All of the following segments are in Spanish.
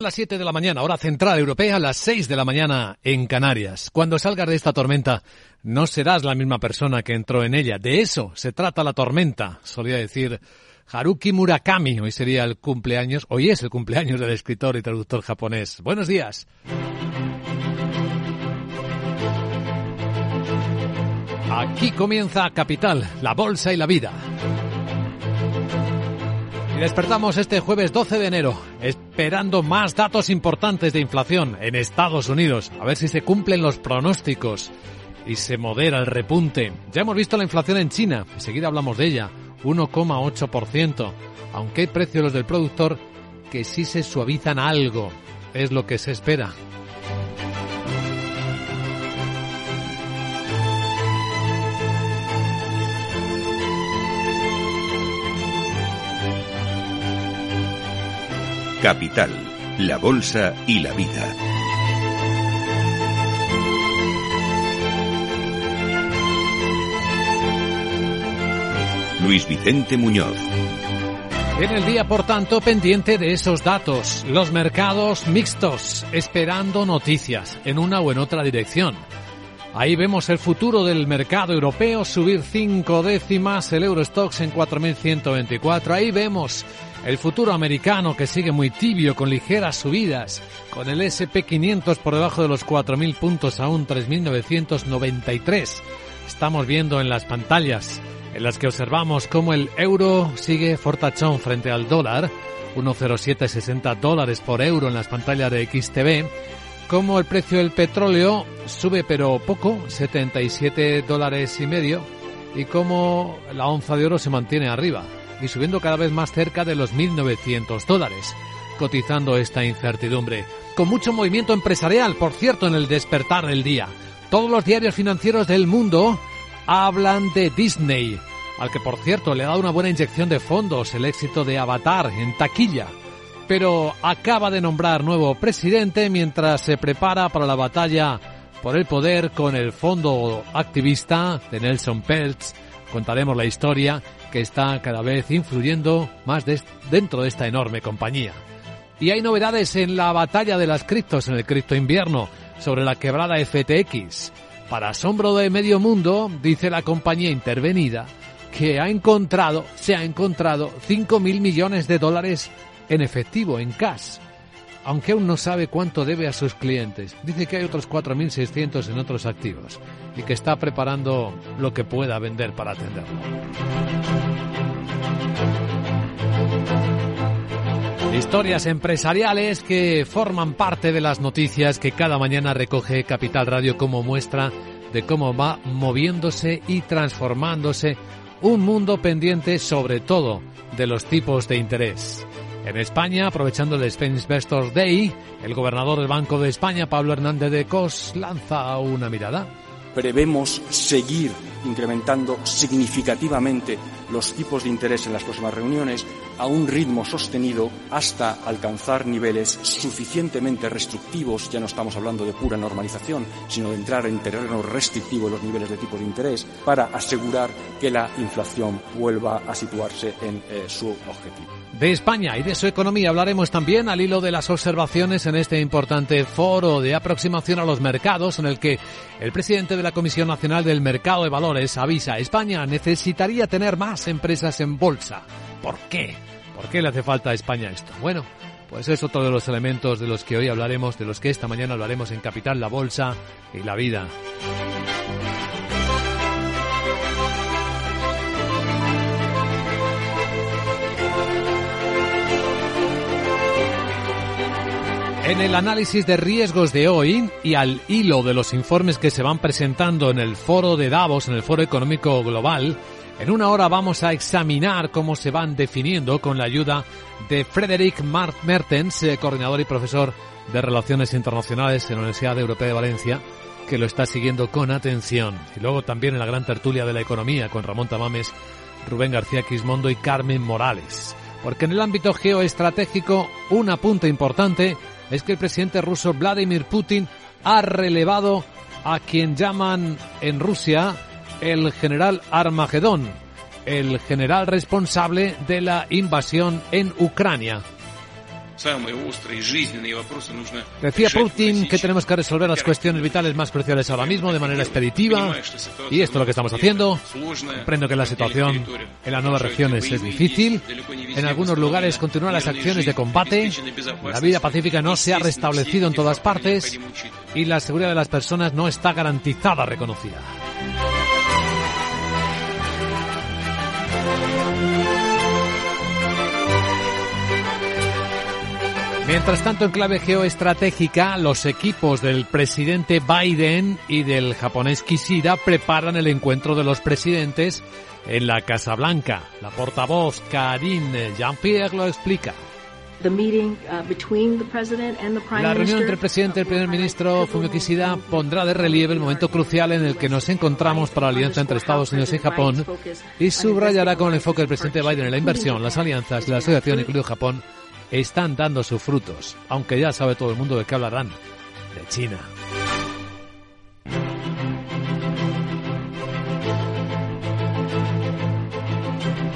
las 7 de la mañana, hora central europea, a las 6 de la mañana en Canarias. Cuando salgas de esta tormenta, no serás la misma persona que entró en ella. De eso se trata la tormenta, solía decir Haruki Murakami. Hoy sería el cumpleaños, hoy es el cumpleaños del escritor y traductor japonés. Buenos días. Aquí comienza Capital, la bolsa y la vida. Y despertamos este jueves 12 de enero, esperando más datos importantes de inflación en Estados Unidos, a ver si se cumplen los pronósticos y se modera el repunte. Ya hemos visto la inflación en China, enseguida hablamos de ella, 1,8%, aunque hay precios del productor que sí se suavizan algo, es lo que se espera. Capital, la Bolsa y la Vida. Luis Vicente Muñoz. En el día, por tanto, pendiente de esos datos, los mercados mixtos, esperando noticias en una o en otra dirección. Ahí vemos el futuro del mercado europeo subir cinco décimas, el Eurostox en 4.124. Ahí vemos el futuro americano que sigue muy tibio con ligeras subidas, con el SP500 por debajo de los 4.000 puntos aún 3.993. Estamos viendo en las pantallas en las que observamos cómo el euro sigue fortachón frente al dólar, 1,0760 dólares por euro en las pantallas de XTV, cómo el precio del petróleo sube pero poco, 77 dólares y medio, y cómo la onza de oro se mantiene arriba y subiendo cada vez más cerca de los 1.900 dólares, cotizando esta incertidumbre. Con mucho movimiento empresarial, por cierto, en el despertar del día. Todos los diarios financieros del mundo hablan de Disney, al que por cierto le ha dado una buena inyección de fondos el éxito de Avatar en taquilla. Pero acaba de nombrar nuevo presidente mientras se prepara para la batalla por el poder con el fondo activista de Nelson Peltz. Contaremos la historia que está cada vez influyendo más dentro de esta enorme compañía. Y hay novedades en la batalla de las criptos en el cripto invierno sobre la quebrada FTX. Para asombro de medio mundo, dice la compañía intervenida, que ha encontrado, se ha encontrado 5 mil millones de dólares en efectivo, en cash, aunque aún no sabe cuánto debe a sus clientes. Dice que hay otros 4.600 en otros activos y que está preparando lo que pueda vender para atenderlo. Historias empresariales que forman parte de las noticias que cada mañana recoge Capital Radio como muestra de cómo va moviéndose y transformándose un mundo pendiente sobre todo de los tipos de interés. En España, aprovechando el Spain Investors Day, el gobernador del Banco de España, Pablo Hernández de Cos, lanza una mirada. Prevemos seguir incrementando significativamente los tipos de interés en las próximas reuniones a un ritmo sostenido hasta alcanzar niveles suficientemente restrictivos, ya no estamos hablando de pura normalización, sino de entrar en terreno restrictivo en los niveles de tipo de interés, para asegurar que la inflación vuelva a situarse en eh, su objetivo. De España y de su economía hablaremos también al hilo de las observaciones en este importante foro de aproximación a los mercados en el que el presidente de la Comisión Nacional del Mercado de Valores avisa España necesitaría tener más empresas en bolsa. ¿Por qué? ¿Por qué le hace falta a España esto? Bueno, pues es otro de los elementos de los que hoy hablaremos, de los que esta mañana hablaremos en Capital, la Bolsa y la Vida. En el análisis de riesgos de hoy y al hilo de los informes que se van presentando en el foro de Davos, en el foro económico global, en una hora vamos a examinar cómo se van definiendo con la ayuda de Frederick Mertens, eh, coordinador y profesor de Relaciones Internacionales en la Universidad Europea de Valencia, que lo está siguiendo con atención. Y luego también en la gran tertulia de la economía con Ramón Tamames, Rubén García Quismondo y Carmen Morales. Porque en el ámbito geoestratégico, un apunte importante es que el presidente ruso Vladimir Putin ha relevado a quien llaman en Rusia el general Armagedón, el general responsable de la invasión en Ucrania. Decía Putin que tenemos que resolver las cuestiones vitales más cruciales ahora mismo de manera expeditiva y esto es lo que estamos haciendo. Comprendo que la situación en las nuevas regiones es difícil. En algunos lugares continúan las acciones de combate. La vida pacífica no se ha restablecido en todas partes y la seguridad de las personas no está garantizada, reconocida. Mientras tanto, en clave geoestratégica, los equipos del presidente Biden y del japonés Kishida preparan el encuentro de los presidentes en la Casa Blanca. La portavoz Karine Jean-Pierre lo explica. Uh, La reunión entre el presidente y el primer ministro Fumio Kishida pondrá de relieve el momento crucial en el que nos encontramos para la alianza entre Estados Unidos y Japón y subrayará con el enfoque del presidente Biden en la inversión, las alianzas y la asociación, incluido Japón, están dando sus frutos, aunque ya sabe todo el mundo de qué hablarán, de China.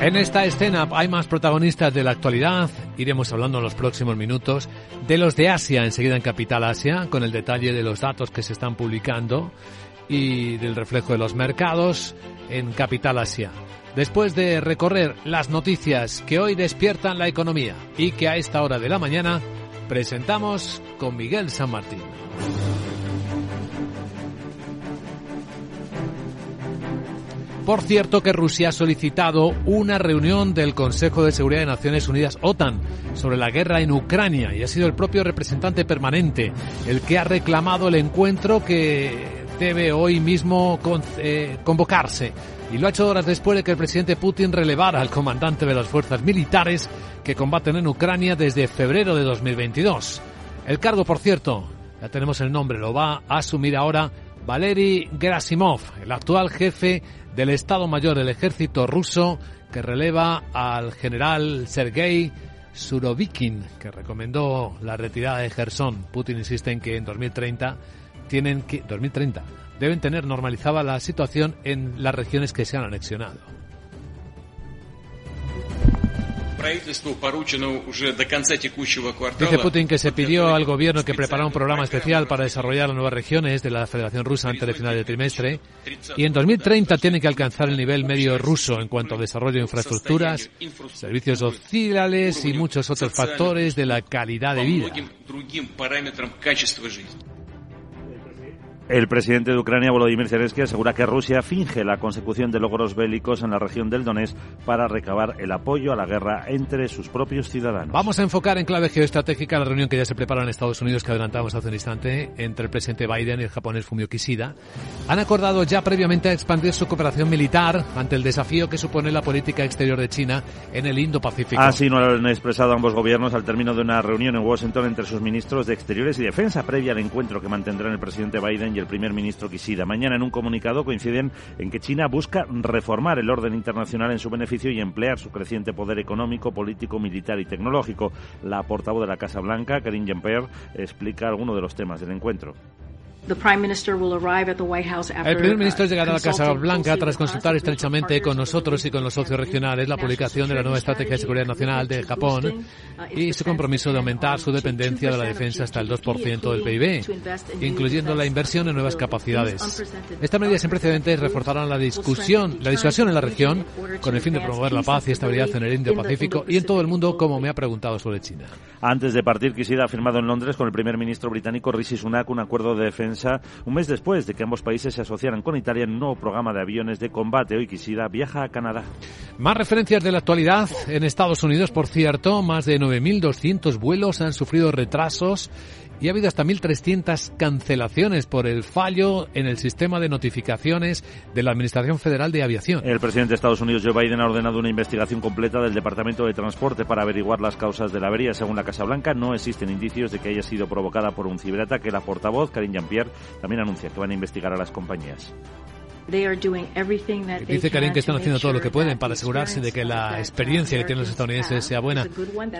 En esta escena hay más protagonistas de la actualidad. Iremos hablando en los próximos minutos de los de Asia, enseguida en Capital Asia, con el detalle de los datos que se están publicando y del reflejo de los mercados en Capital Asia después de recorrer las noticias que hoy despiertan la economía y que a esta hora de la mañana presentamos con Miguel San Martín. Por cierto que Rusia ha solicitado una reunión del Consejo de Seguridad de Naciones Unidas OTAN sobre la guerra en Ucrania y ha sido el propio representante permanente el que ha reclamado el encuentro que debe hoy mismo eh, convocarse y lo ha hecho horas después de que el presidente Putin relevara al comandante de las fuerzas militares que combaten en Ucrania desde febrero de 2022. El cargo, por cierto, ya tenemos el nombre, lo va a asumir ahora Valery Gerasimov, el actual jefe del Estado Mayor del Ejército ruso que releva al general Sergei Surovikin, que recomendó la retirada de Gerson. Putin insiste en que en 2030 tienen que 2030 deben tener normalizada la situación en las regiones que se han anexionado. Dice Putin que se pidió al gobierno que preparara un programa especial para desarrollar las nuevas regiones de la Federación Rusa antes del final del trimestre y en 2030 tiene que alcanzar el nivel medio ruso en cuanto a desarrollo de infraestructuras, servicios sociales y muchos otros factores de la calidad de vida. El presidente de Ucrania, Volodymyr Zelensky, asegura que Rusia finge la consecución de logros bélicos en la región del Donetsk para recabar el apoyo a la guerra entre sus propios ciudadanos. Vamos a enfocar en clave geoestratégica la reunión que ya se prepara en Estados Unidos, que adelantamos hace un instante, entre el presidente Biden y el japonés Fumio Kishida. Han acordado ya previamente expandir su cooperación militar ante el desafío que supone la política exterior de China en el Indo-Pacífico. Así no lo han expresado ambos gobiernos al término de una reunión en Washington entre sus ministros de Exteriores y Defensa previa al encuentro que mantendrán el presidente Biden y el primer ministro Kishida. Mañana en un comunicado coinciden en que China busca reformar el orden internacional en su beneficio y emplear su creciente poder económico, político, militar y tecnológico. La portavoz de la Casa Blanca, Karine Jean-Pierre, explica algunos de los temas del encuentro. El primer ministro llegará a la Casa Blanca tras consultar estrechamente con nosotros y con los socios regionales la publicación de la nueva Estrategia de Seguridad Nacional de Japón uh, y su compromiso de aumentar su dependencia de la defensa hasta el 2% del PIB, incluyendo la inversión en nuevas capacidades. Estas medidas sin precedentes reforzarán la discusión, la disuasión en la región con el fin de promover la paz y estabilidad en el Indo-Pacífico y en todo el mundo, como me ha preguntado sobre China. Antes de partir, Kishida ha firmado en Londres con el primer ministro británico Rishi Sunak un acuerdo de defensa un mes después de que ambos países se asociaran con Italia en un nuevo programa de aviones de combate. Hoy Kishida viaja a Canadá. Más referencias de la actualidad. En Estados Unidos, por cierto, más de 9.200 vuelos han sufrido retrasos y ha habido hasta 1.300 cancelaciones por el fallo en el sistema de notificaciones de la Administración Federal de Aviación. El presidente de Estados Unidos, Joe Biden, ha ordenado una investigación completa del Departamento de Transporte para averiguar las causas de la avería. Según la Casa Blanca, no existen indicios de que haya sido provocada por un ciberataque. La portavoz, Karine Jean-Pierre, también anuncia que van a investigar a las compañías. Dice Karim que están haciendo todo lo que pueden para asegurarse de que la experiencia que tienen los estadounidenses sea buena.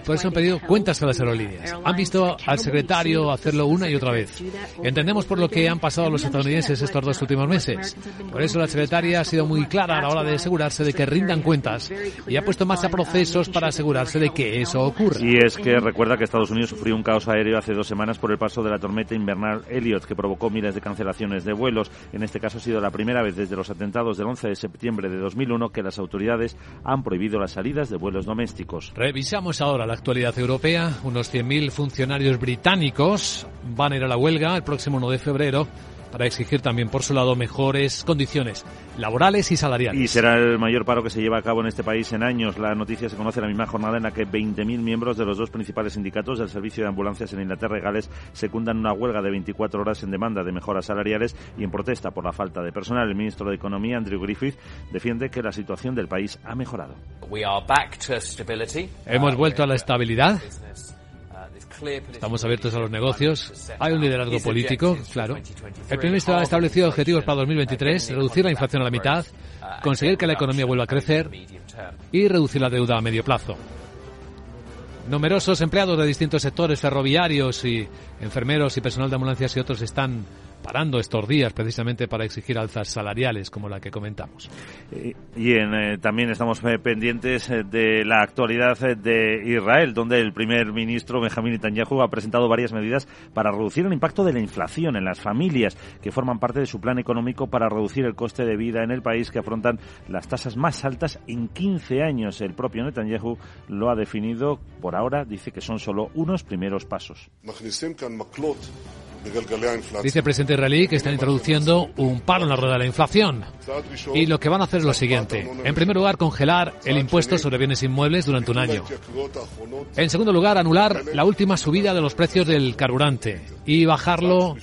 Por eso han pedido cuentas a las aerolíneas. Han visto al secretario hacerlo una y otra vez. Entendemos por lo que han pasado los estadounidenses estos dos últimos meses. Por eso la secretaria ha sido muy clara a la hora de asegurarse de que rindan cuentas y ha puesto más a procesos para asegurarse de que eso ocurra. Y es que recuerda que Estados Unidos sufrió un caos aéreo hace dos semanas por el paso de la tormenta invernal Elliot, que provocó miles de cancelaciones de vuelos. En este caso ha sido la primera vez desde los atentados del 11 de septiembre de 2001 que las autoridades han prohibido las salidas de vuelos domésticos. Revisamos ahora la actualidad europea. Unos 100.000 funcionarios británicos van a ir a la huelga el próximo 1 de febrero para exigir también por su lado mejores condiciones laborales y salariales. Y será el mayor paro que se lleva a cabo en este país en años. La noticia se conoce en la misma jornada en la que 20.000 miembros de los dos principales sindicatos del servicio de ambulancias en Inglaterra y Gales secundan una huelga de 24 horas en demanda de mejoras salariales y en protesta por la falta de personal. El ministro de Economía, Andrew Griffith, defiende que la situación del país ha mejorado. Hemos vuelto a la estabilidad. Estamos abiertos a los negocios. Hay un liderazgo político, claro. El primer ministro ha establecido objetivos para 2023, reducir la inflación a la mitad, conseguir que la economía vuelva a crecer y reducir la deuda a medio plazo. Numerosos empleados de distintos sectores ferroviarios y enfermeros y personal de ambulancias y otros están parando estos días precisamente para exigir alzas salariales como la que comentamos. Y en, también estamos eh, pendientes eh, de la actualidad eh, de Israel, donde el primer ministro Benjamín Netanyahu ha presentado varias medidas para reducir el impacto de la inflación en las familias que forman parte de su plan económico para reducir el coste de vida en el país que afrontan las tasas más altas en 15 años. El propio Netanyahu lo ha definido por ahora, dice que son solo unos primeros pasos. Dice el presidente israelí que están introduciendo un palo en la rueda de la inflación. Y lo que van a hacer es lo siguiente. En primer lugar, congelar el impuesto sobre bienes inmuebles durante un año. En segundo lugar, anular la última subida de los precios del carburante y bajarlo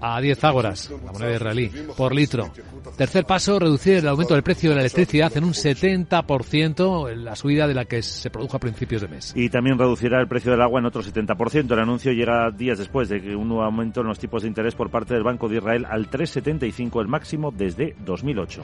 a 10 ágoras, la moneda israelí, por litro. Tercer paso, reducir el aumento del precio de la electricidad en un 70%, la subida de la que se produjo a principios de mes. Y también reducirá el precio del agua en otro 70%. El anuncio llega días después de que un nuevo aumento en los tipos de interés por parte del Banco de Israel al 3,75, el máximo desde 2008.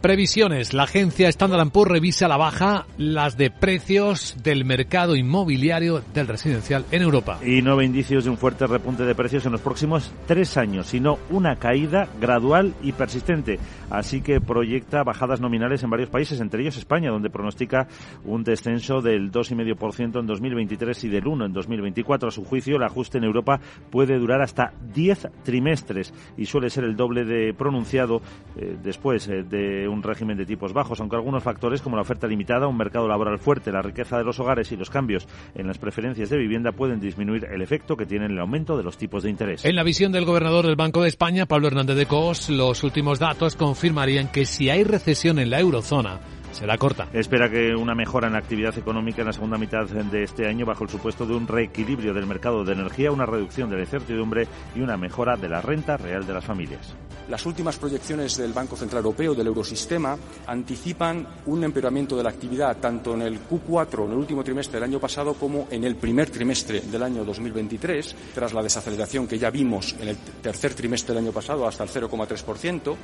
Previsiones. La agencia Standard Poor's revisa a la baja las de precios del mercado inmobiliario del residencial en Europa. Y no ve indicios de un fuerte repunte de precios en los próximos tres años, sino una caída gradual y persistente. Así que proyecta bajadas nominales en varios países, entre ellos España, donde pronostica un descenso del 2,5% en 2023 y del 1% en 2024. A su juicio, el ajuste en Europa puede durar hasta 10 trimestres y suele ser el doble de pronunciado eh, después eh, de un régimen de tipos bajos, aunque algunos factores como la oferta limitada, un mercado laboral fuerte, la riqueza de los hogares y los cambios en las preferencias de vivienda pueden disminuir el efecto que tiene el aumento de los tipos de interés. En la visión del gobernador del Banco de España, Pablo Hernández de Cos, los últimos datos confirmarían que si hay recesión en la eurozona, será corta. Espera que una mejora en la actividad económica en la segunda mitad de este año bajo el supuesto de un reequilibrio del mercado de energía, una reducción de la incertidumbre y una mejora de la renta real de las familias. Las últimas proyecciones del Banco Central Europeo, del Eurosistema, anticipan un empeoramiento de la actividad tanto en el Q4, en el último trimestre del año pasado, como en el primer trimestre del año 2023, tras la desaceleración que ya vimos en el tercer trimestre del año pasado hasta el 0,3%.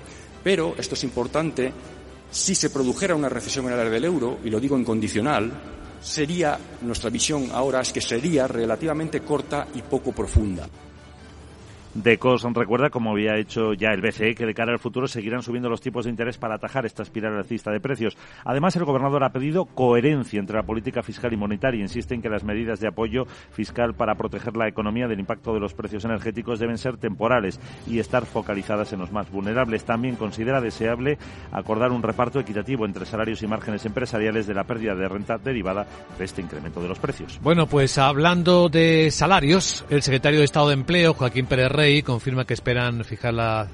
Pero, esto es importante, si se produjera una recesión en el área del euro, y lo digo en condicional, sería, nuestra visión ahora es que sería relativamente corta y poco profunda. Decos recuerda, como había hecho ya el BCE, que de cara al futuro seguirán subiendo los tipos de interés para atajar esta espiral alcista de precios. Además, el gobernador ha pedido coherencia entre la política fiscal y monetaria. Insiste en que las medidas de apoyo fiscal para proteger la economía del impacto de los precios energéticos deben ser temporales y estar focalizadas en los más vulnerables. También considera deseable acordar un reparto equitativo entre salarios y márgenes empresariales de la pérdida de renta derivada de este incremento de los precios. Bueno, pues hablando de salarios, el secretario de Estado de Empleo, Joaquín Pérez Rey, confirma que esperan fijar la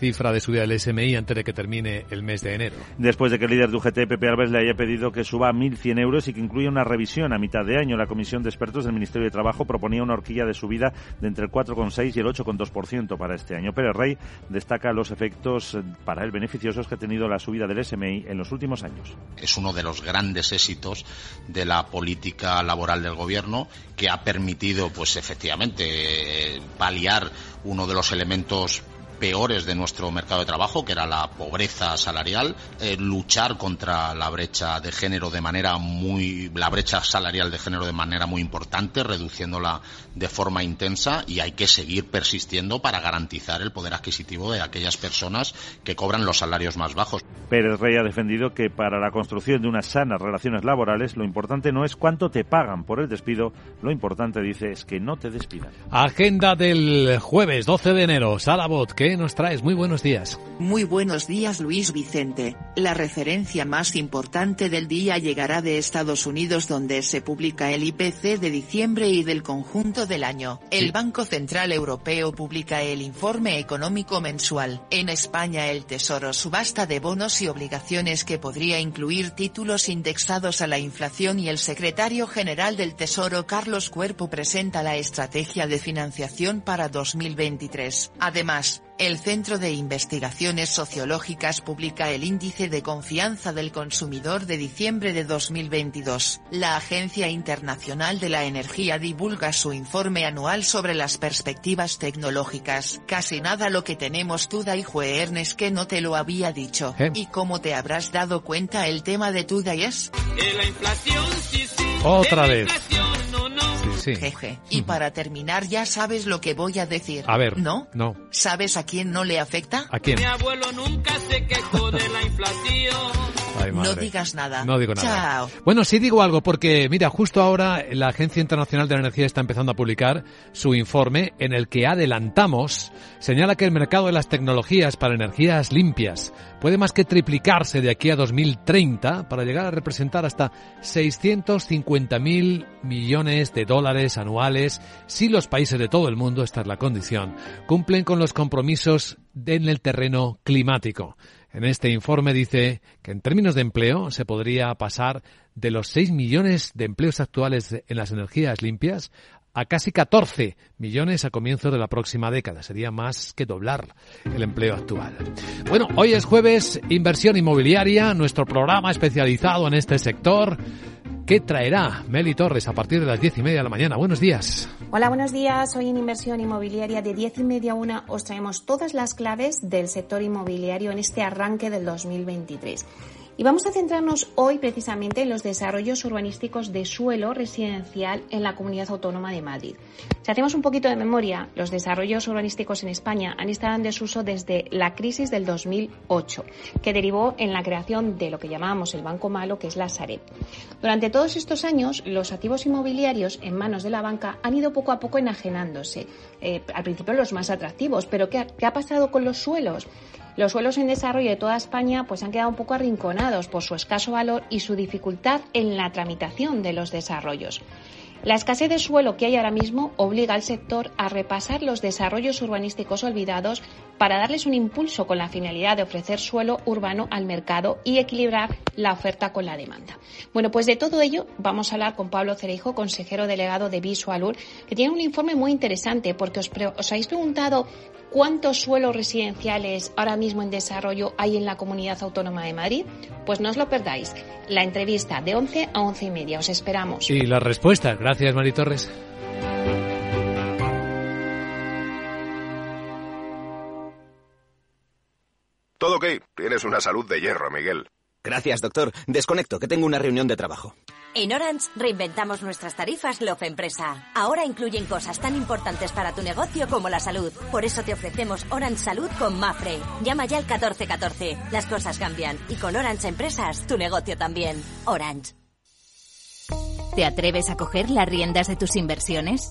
cifra de subida del SMI antes de que termine el mes de enero. Después de que el líder de UGT, Pepe Alves, le haya pedido que suba a 1.100 euros y que incluya una revisión a mitad de año, la Comisión de Expertos del Ministerio de Trabajo proponía una horquilla de subida de entre el 4,6 y el 8,2% para este año. Pérez Rey destaca los efectos para él beneficiosos que ha tenido la subida del SMI en los últimos años. Es uno de los grandes éxitos de la política laboral del Gobierno que ha permitido, pues efectivamente, paliar uno de los elementos peores de nuestro mercado de trabajo, que era la pobreza salarial, eh, luchar contra la brecha de género de manera muy, la brecha salarial de género de manera muy importante, reduciéndola de forma intensa y hay que seguir persistiendo para garantizar el poder adquisitivo de aquellas personas que cobran los salarios más bajos. Pérez Rey ha defendido que para la construcción de unas sanas relaciones laborales lo importante no es cuánto te pagan por el despido, lo importante, dice, es que no te despidan. Agenda del jueves 12 de enero. Salabot, ¿qué nos traes? Muy buenos días. Muy buenos días Luis Vicente. La referencia más importante del día llegará de Estados Unidos donde se publica el IPC de diciembre y del conjunto del año. El Banco Central Europeo publica el informe económico mensual. En España el Tesoro subasta de bonos y obligaciones que podría incluir títulos indexados a la inflación y el secretario general del Tesoro Carlos Cuerpo presenta la estrategia de financiación para 2023. Además, el Centro de Investigaciones Sociológicas publica el Índice de Confianza del Consumidor de diciembre de 2022. La Agencia Internacional de la Energía divulga su informe anual sobre las perspectivas tecnológicas. Casi nada lo que tenemos Tuda y Juernes que no te lo había dicho. ¿Eh? ¿Y cómo te habrás dado cuenta el tema de Tuda es? Otra vez. Sí, sí. Jeje. Y para terminar ya sabes lo que voy a decir. A ver. ¿No? No. ¿Sabes a quién no le afecta? ¿A quién? Mi abuelo nunca se quejó de la inflación. Ay, No digas nada. No digo nada. Chao. Bueno, sí digo algo porque, mira, justo ahora la Agencia Internacional de la Energía está empezando a publicar su informe en el que adelantamos, señala que el mercado de las tecnologías para energías limpias puede más que triplicarse de aquí a 2030 para llegar a representar hasta 650.000 millones de dólares anuales si los países de todo el mundo, esta es la condición, cumplen con los compromisos en el terreno climático. En este informe dice que en términos de empleo se podría pasar de los 6 millones de empleos actuales en las energías limpias a casi 14 millones a comienzos de la próxima década. Sería más que doblar el empleo actual. Bueno, hoy es jueves, inversión inmobiliaria, nuestro programa especializado en este sector. ¿Qué traerá Meli Torres a partir de las diez y media de la mañana? Buenos días. Hola, buenos días. Hoy en Inversión Inmobiliaria de 10 y media a una os traemos todas las claves del sector inmobiliario en este arranque del 2023. Y vamos a centrarnos hoy precisamente en los desarrollos urbanísticos de suelo residencial en la Comunidad Autónoma de Madrid. Si hacemos un poquito de memoria, los desarrollos urbanísticos en España han estado en desuso desde la crisis del 2008, que derivó en la creación de lo que llamábamos el Banco Malo, que es la Sareb. Durante todos estos años, los activos inmobiliarios en manos de la banca han ido poco a poco enajenándose. Eh, al principio los más atractivos, pero ¿qué ha, qué ha pasado con los suelos? Los suelos en desarrollo de toda España pues han quedado un poco arrinconados por su escaso valor y su dificultad en la tramitación de los desarrollos. La escasez de suelo que hay ahora mismo obliga al sector a repasar los desarrollos urbanísticos olvidados para darles un impulso con la finalidad de ofrecer suelo urbano al mercado y equilibrar la oferta con la demanda. Bueno, pues de todo ello vamos a hablar con Pablo Cereijo, consejero delegado de Visualur, que tiene un informe muy interesante porque os, os habéis preguntado cuántos suelos residenciales ahora mismo en desarrollo hay en la Comunidad Autónoma de Madrid. Pues no os lo perdáis. La entrevista de 11 a 11 y media. Os esperamos. Y las respuestas. Gracias, Mari Torres. Todo ok. Tienes una salud de hierro, Miguel. Gracias, doctor. Desconecto, que tengo una reunión de trabajo. En Orange reinventamos nuestras tarifas Love Empresa. Ahora incluyen cosas tan importantes para tu negocio como la salud. Por eso te ofrecemos Orange Salud con Mafre. Llama ya al 1414. Las cosas cambian y con Orange Empresas tu negocio también. Orange. ¿Te atreves a coger las riendas de tus inversiones?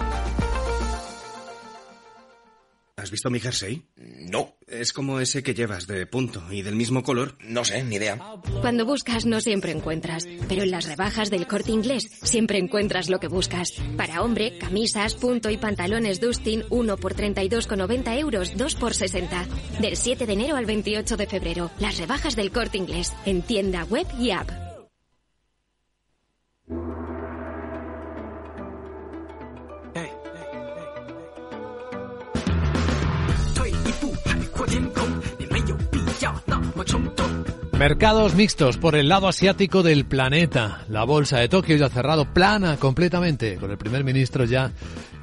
¿Has visto mi jersey? No. Es como ese que llevas de punto y del mismo color. No sé, ni idea. Cuando buscas no siempre encuentras, pero en las rebajas del corte inglés siempre encuentras lo que buscas. Para hombre, camisas, punto y pantalones Dustin 1 por 32,90 euros, 2 por 60. Del 7 de enero al 28 de febrero. Las rebajas del corte inglés. En tienda web y app. Mercados mixtos por el lado asiático del planeta. La bolsa de Tokio ya ha cerrado plana completamente, con el primer ministro ya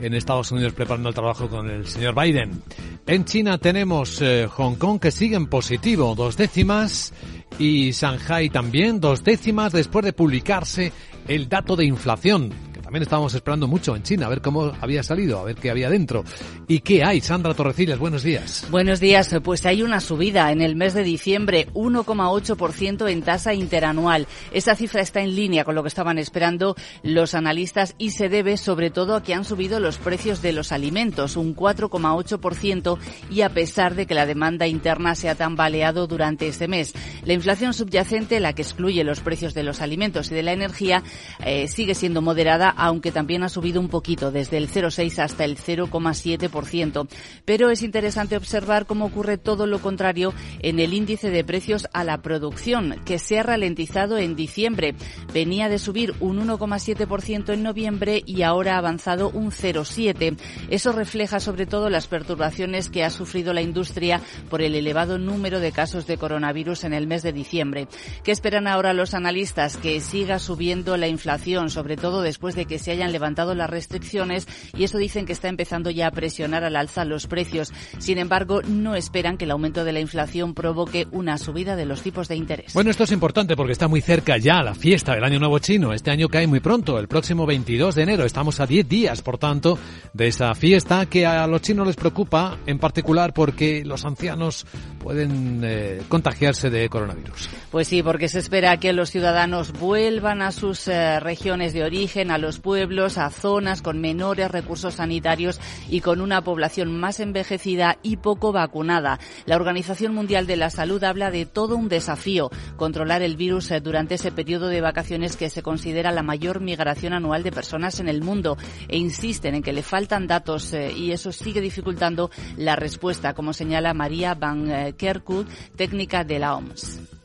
en Estados Unidos preparando el trabajo con el señor Biden. En China tenemos eh, Hong Kong que sigue en positivo, dos décimas, y Shanghai también, dos décimas después de publicarse el dato de inflación también estábamos esperando mucho en China, a ver cómo había salido, a ver qué había dentro. ¿Y qué hay? Sandra Torrecillas, buenos días. Buenos días. Pues hay una subida en el mes de diciembre, 1,8% en tasa interanual. Esta cifra está en línea con lo que estaban esperando los analistas y se debe sobre todo a que han subido los precios de los alimentos, un 4,8% y a pesar de que la demanda interna se ha tambaleado durante este mes. La inflación subyacente, la que excluye los precios de los alimentos y de la energía, eh, sigue siendo moderada aunque también ha subido un poquito, desde el 0,6 hasta el 0,7%. Pero es interesante observar cómo ocurre todo lo contrario en el índice de precios a la producción, que se ha ralentizado en diciembre. Venía de subir un 1,7% en noviembre y ahora ha avanzado un 0,7%. Eso refleja sobre todo las perturbaciones que ha sufrido la industria por el elevado número de casos de coronavirus en el mes de diciembre. ¿Qué esperan ahora los analistas? Que siga subiendo la inflación, sobre todo después de que se hayan levantado las restricciones y eso dicen que está empezando ya a presionar al alza los precios. Sin embargo, no esperan que el aumento de la inflación provoque una subida de los tipos de interés. Bueno, esto es importante porque está muy cerca ya la fiesta del Año Nuevo Chino. Este año cae muy pronto, el próximo 22 de enero. Estamos a 10 días, por tanto, de esa fiesta que a los chinos les preocupa en particular porque los ancianos pueden eh, contagiarse de coronavirus. Pues sí, porque se espera que los ciudadanos vuelvan a sus eh, regiones de origen, a los pueblos, a zonas con menores recursos sanitarios y con una población más envejecida y poco vacunada. La Organización Mundial de la Salud habla de todo un desafío, controlar el virus eh, durante ese periodo de vacaciones que se considera la mayor migración anual de personas en el mundo e insisten en que le faltan datos y eso sigue dificultando la respuesta, como señala María Van Kerkut, técnica de la OMS.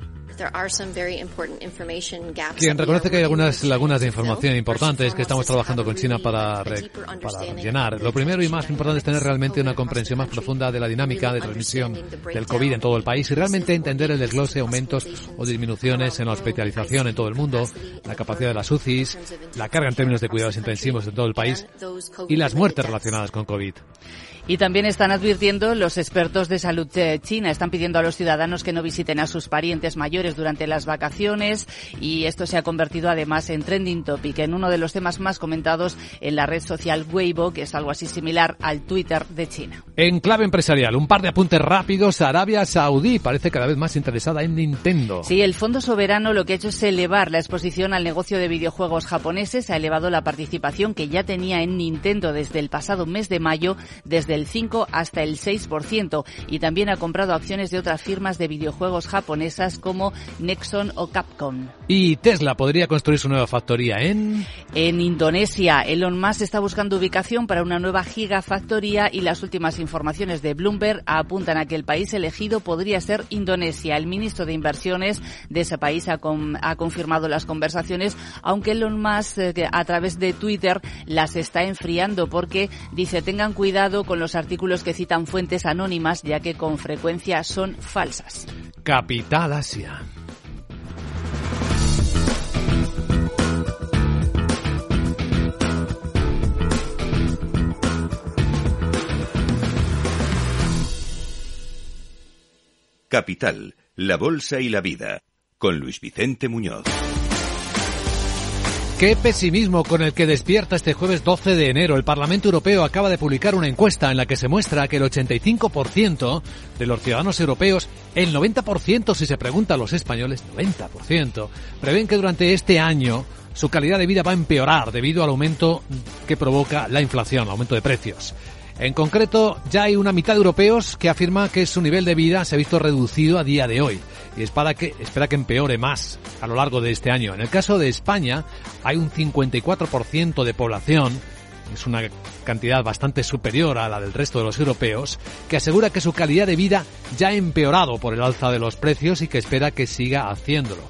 Quien reconoce que hay algunas lagunas de información importantes que estamos trabajando con China para, para llenar. Lo primero y más importante es tener realmente una comprensión más profunda de la dinámica de transmisión del COVID en todo el país y realmente entender el desglose, aumentos o disminuciones en la hospitalización en todo el mundo, la capacidad de las UCIs, la carga en términos de cuidados intensivos en todo el país y las muertes relacionadas con COVID. Y también están advirtiendo los expertos de salud de China, están pidiendo a los ciudadanos que no visiten a sus parientes mayores durante las vacaciones y esto se ha convertido además en trending topic, en uno de los temas más comentados en la red social Weibo, que es algo así similar al Twitter de China. En clave empresarial, un par de apuntes rápidos. Arabia Saudí parece cada vez más interesada en Nintendo. Sí, el Fondo Soberano lo que ha hecho es elevar la exposición al negocio de videojuegos japoneses, ha elevado la participación que ya tenía en Nintendo desde el pasado mes de mayo, desde del 5 hasta el 6% y también ha comprado acciones de otras firmas de videojuegos japonesas como Nexon o Capcom. Y Tesla podría construir su nueva factoría en... En Indonesia. Elon Musk está buscando ubicación para una nueva gigafactoría y las últimas informaciones de Bloomberg apuntan a que el país elegido podría ser Indonesia. El ministro de Inversiones de ese país ha, ha confirmado las conversaciones, aunque Elon Musk eh, a través de Twitter las está enfriando porque dice tengan cuidado con los artículos que citan fuentes anónimas, ya que con frecuencia son falsas. Capital Asia. Capital, la Bolsa y la Vida, con Luis Vicente Muñoz. Qué pesimismo con el que despierta este jueves 12 de enero. El Parlamento Europeo acaba de publicar una encuesta en la que se muestra que el 85% de los ciudadanos europeos, el 90% si se pregunta a los españoles, 90%, prevén que durante este año su calidad de vida va a empeorar debido al aumento que provoca la inflación, el aumento de precios. En concreto, ya hay una mitad de europeos que afirma que su nivel de vida se ha visto reducido a día de hoy y espera que, espera que empeore más a lo largo de este año. En el caso de España, hay un 54% de población es una cantidad bastante superior a la del resto de los europeos, que asegura que su calidad de vida ya ha empeorado por el alza de los precios y que espera que siga haciéndolo.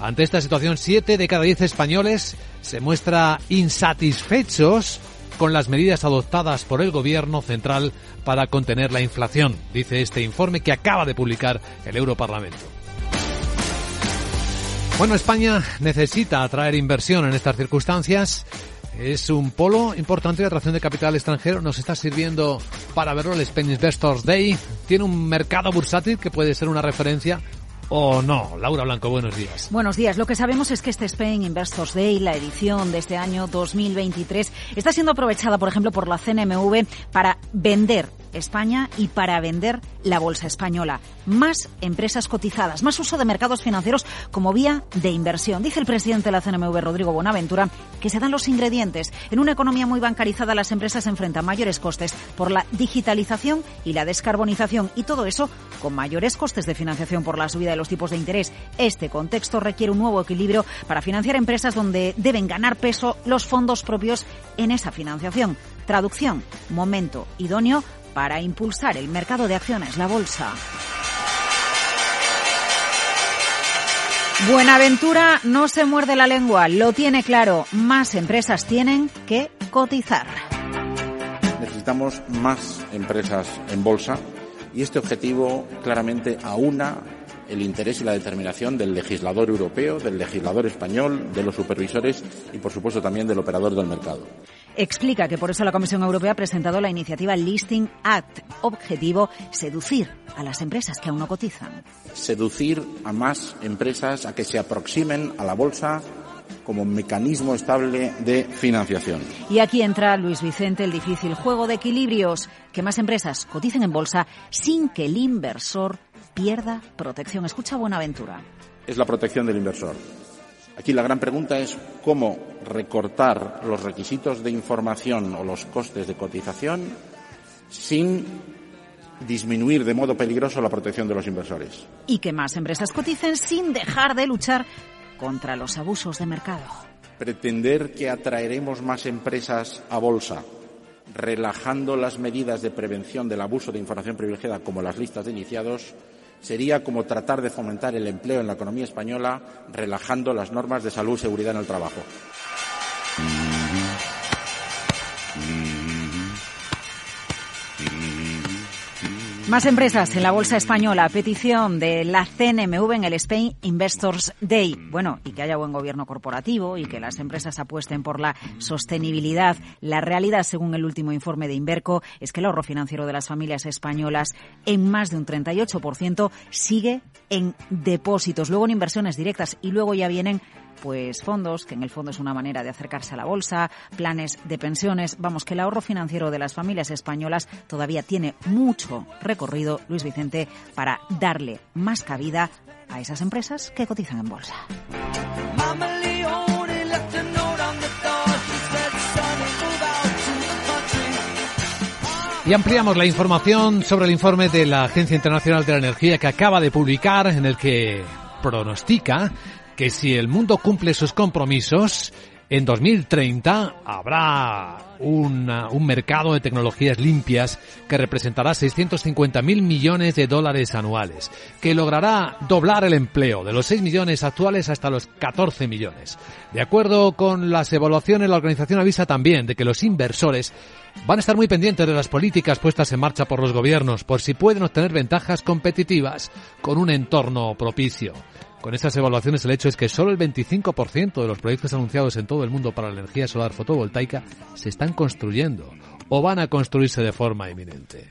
Ante esta situación, 7 de cada 10 españoles se muestra insatisfechos con las medidas adoptadas por el gobierno central para contener la inflación, dice este informe que acaba de publicar el Europarlamento. Bueno, España necesita atraer inversión en estas circunstancias es un polo importante de atracción de capital extranjero. Nos está sirviendo para verlo el Spain Investors Day. Tiene un mercado bursátil que puede ser una referencia o no. Laura Blanco, buenos días. Buenos días. Lo que sabemos es que este Spain Investors Day, la edición de este año 2023, está siendo aprovechada, por ejemplo, por la CNMV para vender España y para vender la bolsa española. Más empresas cotizadas, más uso de mercados financieros como vía de inversión. Dice el presidente de la CNMV, Rodrigo Buenaventura, que se dan los ingredientes. En una economía muy bancarizada, las empresas enfrentan mayores costes por la digitalización y la descarbonización y todo eso con mayores costes de financiación por la subida de los tipos de interés. Este contexto requiere un nuevo equilibrio para financiar empresas donde deben ganar peso los fondos propios en esa financiación. Traducción, momento idóneo para impulsar el mercado de acciones, la bolsa. Buenaventura no se muerde la lengua, lo tiene claro. Más empresas tienen que cotizar. Necesitamos más empresas en bolsa y este objetivo claramente aúna el interés y la determinación del legislador europeo, del legislador español, de los supervisores y, por supuesto, también del operador del mercado. Explica que por eso la Comisión Europea ha presentado la iniciativa Listing Act, objetivo seducir a las empresas que aún no cotizan. Seducir a más empresas a que se aproximen a la bolsa como mecanismo estable de financiación. Y aquí entra Luis Vicente el difícil juego de equilibrios, que más empresas coticen en bolsa sin que el inversor pierda protección. Escucha Buenaventura. Es la protección del inversor. Aquí la gran pregunta es cómo recortar los requisitos de información o los costes de cotización sin disminuir de modo peligroso la protección de los inversores. Y que más empresas coticen sin dejar de luchar contra los abusos de mercado. Pretender que atraeremos más empresas a bolsa relajando las medidas de prevención del abuso de información privilegiada como las listas de iniciados sería como tratar de fomentar el empleo en la economía española relajando las normas de salud y seguridad en el trabajo. Más empresas en la bolsa española. Petición de la CNMV en el Spain Investors Day. Bueno, y que haya buen gobierno corporativo y que las empresas apuesten por la sostenibilidad. La realidad, según el último informe de Inverco, es que el ahorro financiero de las familias españolas en más de un 38% sigue en depósitos, luego en inversiones directas y luego ya vienen pues fondos, que en el fondo es una manera de acercarse a la bolsa, planes de pensiones. Vamos, que el ahorro financiero de las familias españolas todavía tiene mucho recorrido, Luis Vicente, para darle más cabida a esas empresas que cotizan en bolsa. Y ampliamos la información sobre el informe de la Agencia Internacional de la Energía que acaba de publicar en el que pronostica que si el mundo cumple sus compromisos, en 2030 habrá un mercado de tecnologías limpias que representará 650 mil millones de dólares anuales, que logrará doblar el empleo de los 6 millones actuales hasta los 14 millones. De acuerdo con las evaluaciones, la organización avisa también de que los inversores van a estar muy pendientes de las políticas puestas en marcha por los gobiernos por si pueden obtener ventajas competitivas con un entorno propicio. Con estas evaluaciones el hecho es que solo el 25% de los proyectos anunciados en todo el mundo para la energía solar fotovoltaica se están construyendo o van a construirse de forma inminente.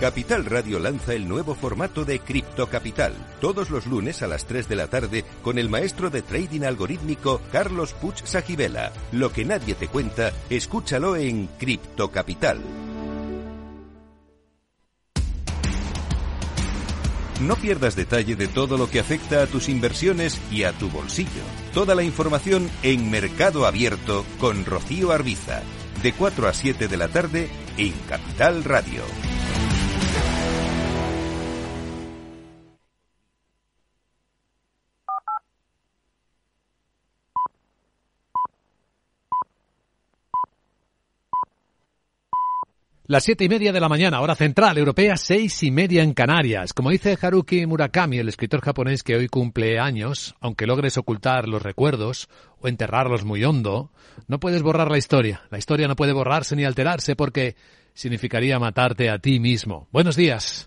Capital Radio lanza el nuevo formato de Cripto Capital, todos los lunes a las 3 de la tarde con el maestro de trading algorítmico Carlos Puch Sajibela. Lo que nadie te cuenta, escúchalo en Cripto Capital. No pierdas detalle de todo lo que afecta a tus inversiones y a tu bolsillo. Toda la información en Mercado Abierto con Rocío Arbiza, de 4 a 7 de la tarde en Capital Radio. Las siete y media de la mañana, hora central europea, seis y media en Canarias. Como dice Haruki Murakami, el escritor japonés que hoy cumple años, aunque logres ocultar los recuerdos o enterrarlos muy hondo, no puedes borrar la historia. La historia no puede borrarse ni alterarse porque significaría matarte a ti mismo. Buenos días.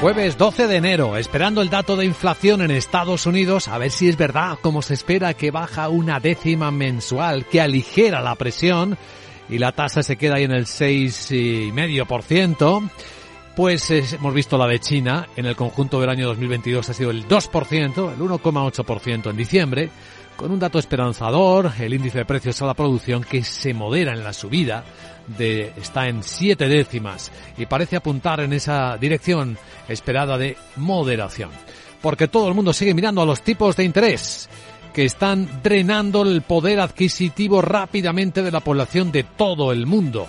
Jueves 12 de enero, esperando el dato de inflación en Estados Unidos, a ver si es verdad, como se espera que baja una décima mensual, que aligera la presión y la tasa se queda ahí en el 6,5%. Pues hemos visto la de China, en el conjunto del año 2022 ha sido el 2%, el 1,8% en diciembre, con un dato esperanzador, el índice de precios a la producción que se modera en la subida, de, está en siete décimas y parece apuntar en esa dirección esperada de moderación. Porque todo el mundo sigue mirando a los tipos de interés que están drenando el poder adquisitivo rápidamente de la población de todo el mundo.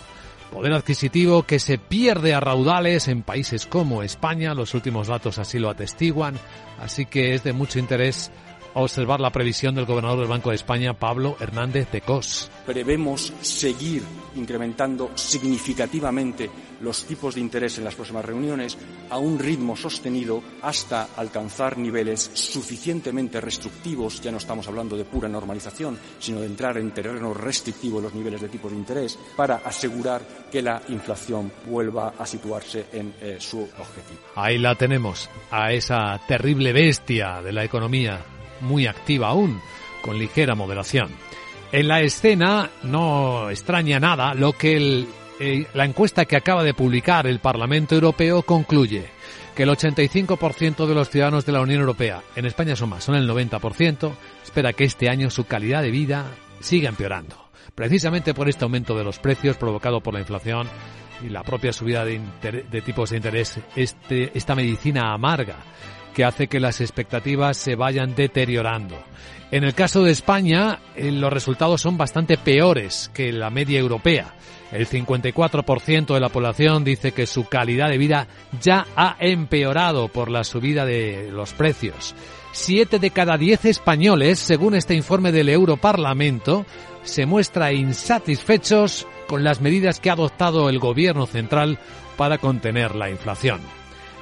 Poder adquisitivo que se pierde a raudales en países como España, los últimos datos así lo atestiguan, así que es de mucho interés observar la previsión del gobernador del Banco de España, Pablo Hernández de Cos. Prevemos seguir incrementando significativamente los tipos de interés en las próximas reuniones a un ritmo sostenido hasta alcanzar niveles suficientemente restrictivos, ya no estamos hablando de pura normalización, sino de entrar en terreno restrictivo en los niveles de tipos de interés, para asegurar que la inflación vuelva a situarse en eh, su objetivo. Ahí la tenemos, a esa terrible bestia de la economía, muy activa aún, con ligera moderación. En la escena no extraña nada lo que el, eh, la encuesta que acaba de publicar el Parlamento Europeo concluye que el 85% de los ciudadanos de la Unión Europea, en España son más, son el 90%, espera que este año su calidad de vida siga empeorando. Precisamente por este aumento de los precios provocado por la inflación y la propia subida de, de tipos de interés, este, esta medicina amarga que hace que las expectativas se vayan deteriorando. En el caso de España, eh, los resultados son bastante peores que la media europea. El 54% de la población dice que su calidad de vida ya ha empeorado por la subida de los precios. Siete de cada diez españoles, según este informe del Europarlamento, se muestra insatisfechos con las medidas que ha adoptado el gobierno central para contener la inflación.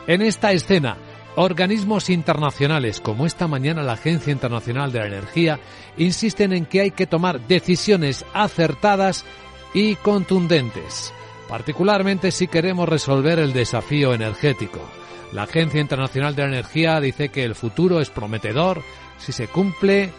En esta escena, Organismos internacionales como esta mañana la Agencia Internacional de la Energía insisten en que hay que tomar decisiones acertadas y contundentes, particularmente si queremos resolver el desafío energético. La Agencia Internacional de la Energía dice que el futuro es prometedor si se cumple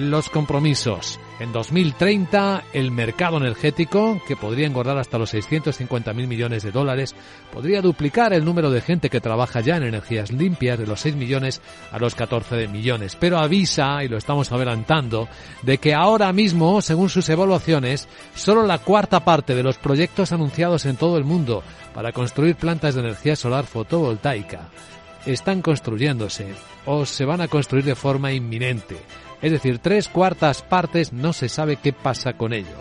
los compromisos. En 2030, el mercado energético, que podría engordar hasta los 650.000 millones de dólares, podría duplicar el número de gente que trabaja ya en energías limpias de los 6 millones a los 14 millones. Pero avisa, y lo estamos adelantando, de que ahora mismo, según sus evaluaciones, solo la cuarta parte de los proyectos anunciados en todo el mundo para construir plantas de energía solar fotovoltaica están construyéndose o se van a construir de forma inminente. Es decir, tres cuartas partes no se sabe qué pasa con ello.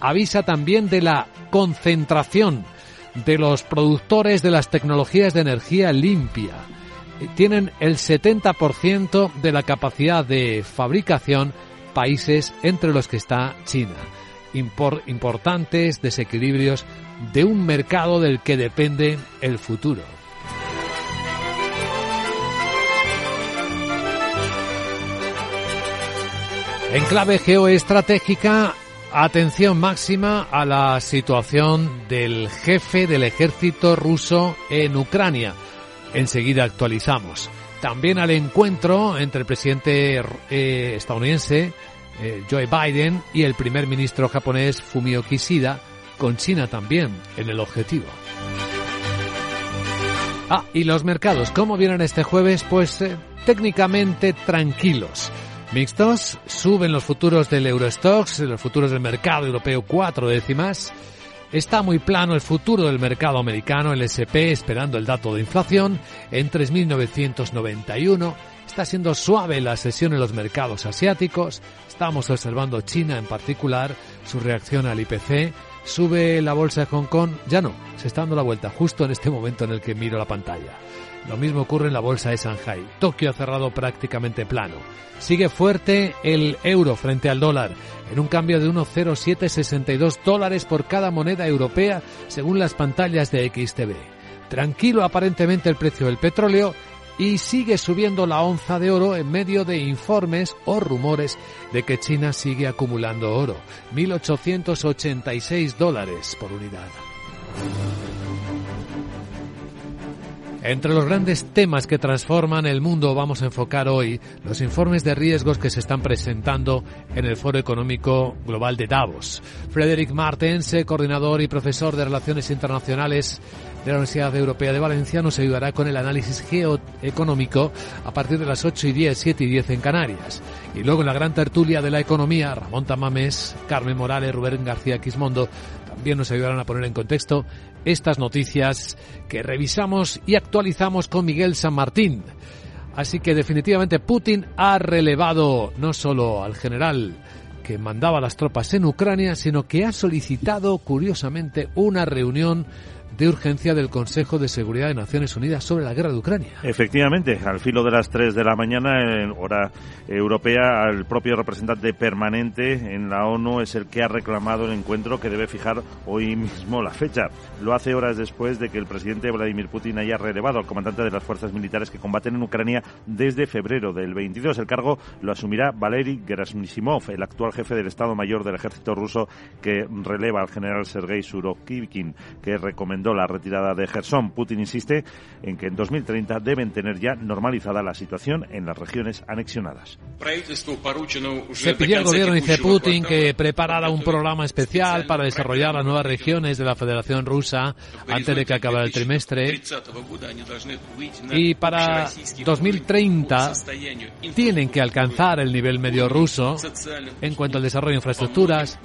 Avisa también de la concentración de los productores de las tecnologías de energía limpia. Tienen el 70% de la capacidad de fabricación países entre los que está China. importantes desequilibrios de un mercado del que depende el futuro. En clave geoestratégica, atención máxima a la situación del jefe del ejército ruso en Ucrania. Enseguida actualizamos. También al encuentro entre el presidente eh, estadounidense eh, Joe Biden y el primer ministro japonés Fumio Kishida, con China también en el objetivo. Ah, y los mercados, ¿cómo vienen este jueves? Pues eh, técnicamente tranquilos. Mixtos, suben los futuros del Eurostox, los futuros del mercado europeo cuatro décimas. Está muy plano el futuro del mercado americano, el SP, esperando el dato de inflación en 3.991. Está siendo suave la sesión en los mercados asiáticos. Estamos observando China en particular, su reacción al IPC. Sube la bolsa de Hong Kong, ya no, se está dando la vuelta justo en este momento en el que miro la pantalla. Lo mismo ocurre en la bolsa de Shanghai. Tokio ha cerrado prácticamente plano. Sigue fuerte el euro frente al dólar, en un cambio de 1,0762 dólares por cada moneda europea, según las pantallas de XTB. Tranquilo aparentemente el precio del petróleo y sigue subiendo la onza de oro en medio de informes o rumores de que China sigue acumulando oro. 1.886 dólares por unidad. Entre los grandes temas que transforman el mundo vamos a enfocar hoy los informes de riesgos que se están presentando en el Foro Económico Global de Davos. Frederick Martens, coordinador y profesor de Relaciones Internacionales de la Universidad Europea de Valencia, nos ayudará con el análisis geoeconómico a partir de las 8 y 10, 7 y 10 en Canarias. Y luego en la gran tertulia de la economía, Ramón Tamames, Carmen Morales, Rubén García Quismondo también nos ayudarán a poner en contexto estas noticias que revisamos y actualizamos con Miguel San Martín. Así que definitivamente Putin ha relevado no solo al general que mandaba las tropas en Ucrania, sino que ha solicitado, curiosamente, una reunión de urgencia del Consejo de Seguridad de Naciones Unidas sobre la guerra de Ucrania. Efectivamente, al filo de las 3 de la mañana, en hora europea, el propio representante permanente en la ONU es el que ha reclamado el encuentro que debe fijar hoy mismo la fecha. Lo hace horas después de que el presidente Vladimir Putin haya relevado al comandante de las fuerzas militares que combaten en Ucrania desde febrero del 22. El cargo lo asumirá Valery Gerasimov, el actual jefe del Estado Mayor del Ejército ruso que releva al general Sergei Surovikin, que recomendó la retirada de Gerson. Putin insiste en que en 2030 deben tener ya normalizada la situación en las regiones anexionadas. Se pidió al gobierno, dice Putin, que preparara un programa especial para desarrollar las nuevas regiones de la Federación Rusa antes de que acabara el trimestre. Y para 2030 tienen que alcanzar el nivel medio ruso en cuanto al desarrollo de infraestructuras,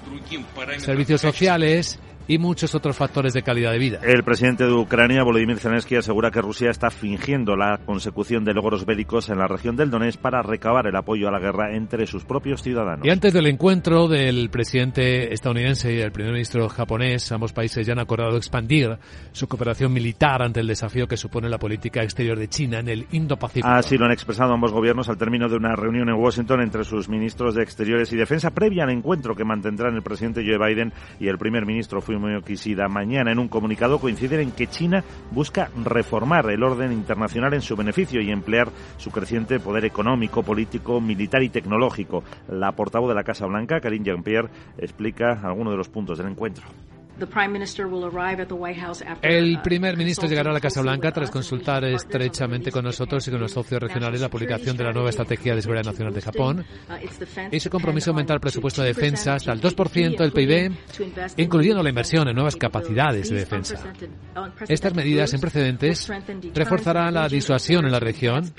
servicios sociales y muchos otros factores de calidad de vida. El presidente de Ucrania, Volodymyr Zelensky, asegura que Rusia está fingiendo la consecución de logros bélicos en la región del Donetsk para recabar el apoyo a la guerra entre sus propios ciudadanos. Y antes del encuentro del presidente estadounidense y el primer ministro japonés, ambos países ya han acordado expandir su cooperación militar ante el desafío que supone la política exterior de China en el Indo-Pacífico. Así lo han expresado ambos gobiernos al término de una reunión en Washington entre sus ministros de Exteriores y Defensa previa al encuentro que mantendrán el presidente Joe Biden y el primer ministro Fumio Kishida. Mañana en un comunicado coinciden en que China busca reformar el orden internacional en su beneficio y emplear su creciente poder económico, político, militar y tecnológico. La portavoz de la Casa Blanca, Karine Jean-Pierre, explica algunos de los puntos del encuentro. El primer ministro llegará a la Casa Blanca tras consultar estrechamente con nosotros y con los socios regionales la publicación de la nueva Estrategia de Seguridad Nacional de Japón. Y su compromiso aumentar el presupuesto de defensa hasta el 2% del PIB, incluyendo la inversión en nuevas capacidades de defensa. Estas medidas sin precedentes reforzarán la disuasión en la región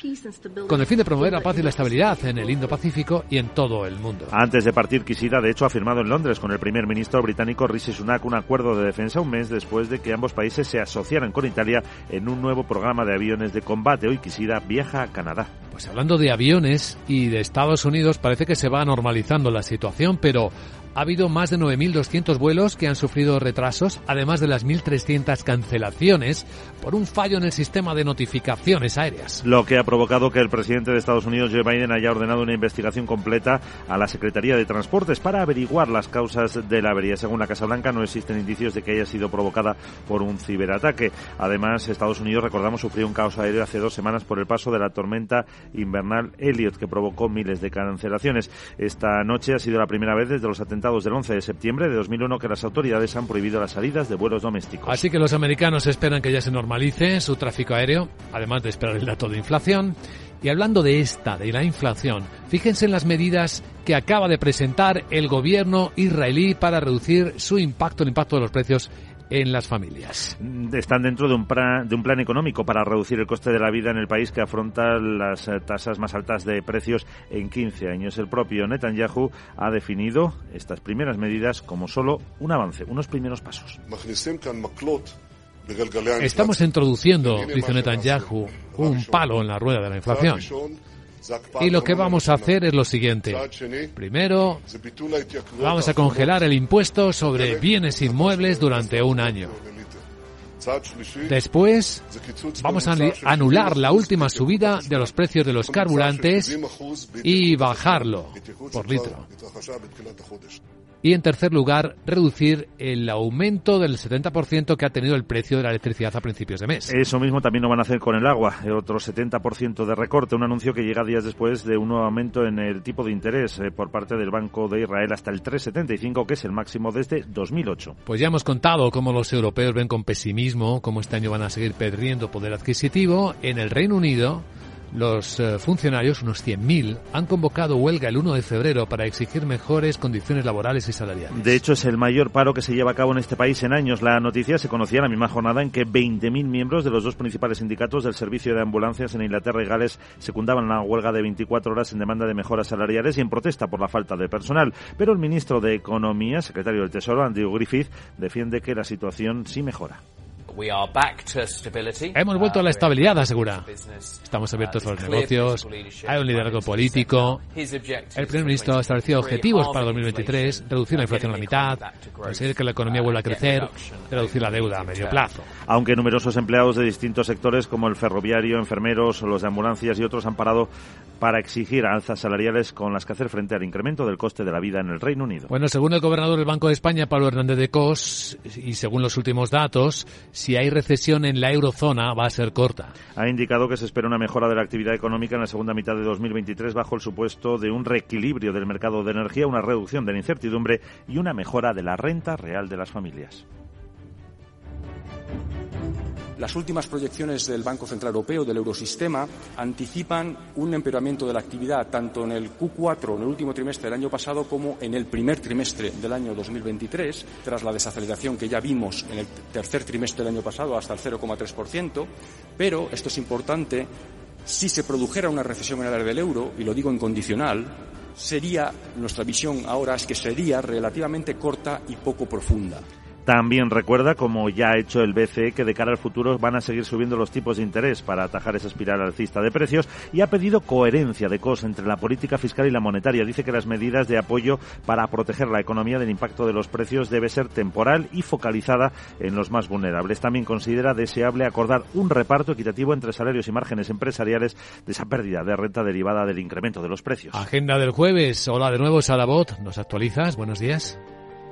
con el fin de promover la paz y la estabilidad en el Indo-Pacífico y en todo el mundo. Antes de partir, Kishida, de hecho, ha firmado en Londres con el primer ministro británico Rishi Sunak un acuerdo de defensa un mes después de que ambos países se asociaran con Italia en un nuevo programa de aviones de combate. Hoy Kishida viaja a Canadá. Pues hablando de aviones y de Estados Unidos, parece que se va normalizando la situación, pero ha habido más de 9.200 vuelos que han sufrido retrasos, además de las 1.300 cancelaciones por un fallo en el sistema de notificaciones aéreas. Lo que ha provocado que el presidente de Estados Unidos, Joe Biden, haya ordenado una investigación completa a la Secretaría de Transportes para averiguar las causas de la avería. Según la Casa Blanca, no existen indicios de que haya sido provocada por un ciberataque. Además, Estados Unidos, recordamos, sufrió un caos aéreo hace dos semanas por el paso de la tormenta invernal Elliot, que provocó miles de cancelaciones. Esta noche ha sido la primera vez desde los atentados del 11 de septiembre de 2001 que las autoridades han prohibido las salidas de vuelos domésticos. Así que los americanos esperan que ya se normalice su tráfico aéreo, además de esperar el dato de inflación. Y hablando de esta, de la inflación, fíjense en las medidas que acaba de presentar el gobierno israelí para reducir su impacto, el impacto de los precios en las familias. Están dentro de un, plan, de un plan económico para reducir el coste de la vida en el país que afronta las eh, tasas más altas de precios en 15 años. El propio Netanyahu ha definido estas primeras medidas como solo un avance, unos primeros pasos. Estamos introduciendo, dice Netanyahu, un palo en la rueda de la inflación. Y lo que vamos a hacer es lo siguiente. Primero, vamos a congelar el impuesto sobre bienes inmuebles durante un año. Después, vamos a anular la última subida de los precios de los carburantes y bajarlo por litro. Y en tercer lugar, reducir el aumento del 70% que ha tenido el precio de la electricidad a principios de mes. Eso mismo también lo van a hacer con el agua, otro 70% de recorte, un anuncio que llega días después de un nuevo aumento en el tipo de interés eh, por parte del Banco de Israel hasta el 3,75, que es el máximo desde 2008. Pues ya hemos contado cómo los europeos ven con pesimismo cómo este año van a seguir perdiendo poder adquisitivo. En el Reino Unido, los eh, funcionarios, unos 100.000, han convocado huelga el 1 de febrero para exigir mejores condiciones laborales y salariales. De hecho, es el mayor paro que se lleva a cabo en este país en años. La noticia se conocía en la misma jornada en que 20.000 miembros de los dos principales sindicatos del servicio de ambulancias en Inglaterra y Gales secundaban la huelga de 24 horas en demanda de mejoras salariales y en protesta por la falta de personal. Pero el ministro de Economía, secretario del Tesoro, Andrew Griffith, defiende que la situación sí mejora. Hemos vuelto a la estabilidad, asegura. Estamos abiertos a los negocios, hay un liderazgo político. El primer ministro ha establecido objetivos para 2023, reducir la inflación a la mitad, conseguir que la economía vuelva a crecer, reducir la deuda a medio plazo. Aunque numerosos empleados de distintos sectores como el ferroviario, enfermeros, los de ambulancias y otros han parado para exigir alzas salariales con las que hacer frente al incremento del coste de la vida en el Reino Unido. Bueno, según el gobernador del Banco de España, Pablo Hernández de Cos, y según los últimos datos, si hay recesión en la eurozona va a ser corta. Ha indicado que se espera una mejora de la actividad económica en la segunda mitad de 2023 bajo el supuesto de un reequilibrio del mercado de energía, una reducción de la incertidumbre y una mejora de la renta real de las familias. Las últimas proyecciones del Banco Central Europeo, del Eurosistema, anticipan un empeoramiento de la actividad tanto en el Q4, en el último trimestre del año pasado, como en el primer trimestre del año 2023, tras la desaceleración que ya vimos en el tercer trimestre del año pasado hasta el 0,3%. Pero, esto es importante, si se produjera una recesión en el área del euro, y lo digo en condicional, sería, nuestra visión ahora es que sería relativamente corta y poco profunda. También recuerda, como ya ha hecho el BCE, que de cara al futuro van a seguir subiendo los tipos de interés para atajar esa espiral alcista de precios y ha pedido coherencia de cosas entre la política fiscal y la monetaria. Dice que las medidas de apoyo para proteger la economía del impacto de los precios debe ser temporal y focalizada en los más vulnerables. También considera deseable acordar un reparto equitativo entre salarios y márgenes empresariales de esa pérdida de renta derivada del incremento de los precios. Agenda del jueves. Hola de nuevo, Salabot. ¿Nos actualizas? Buenos días.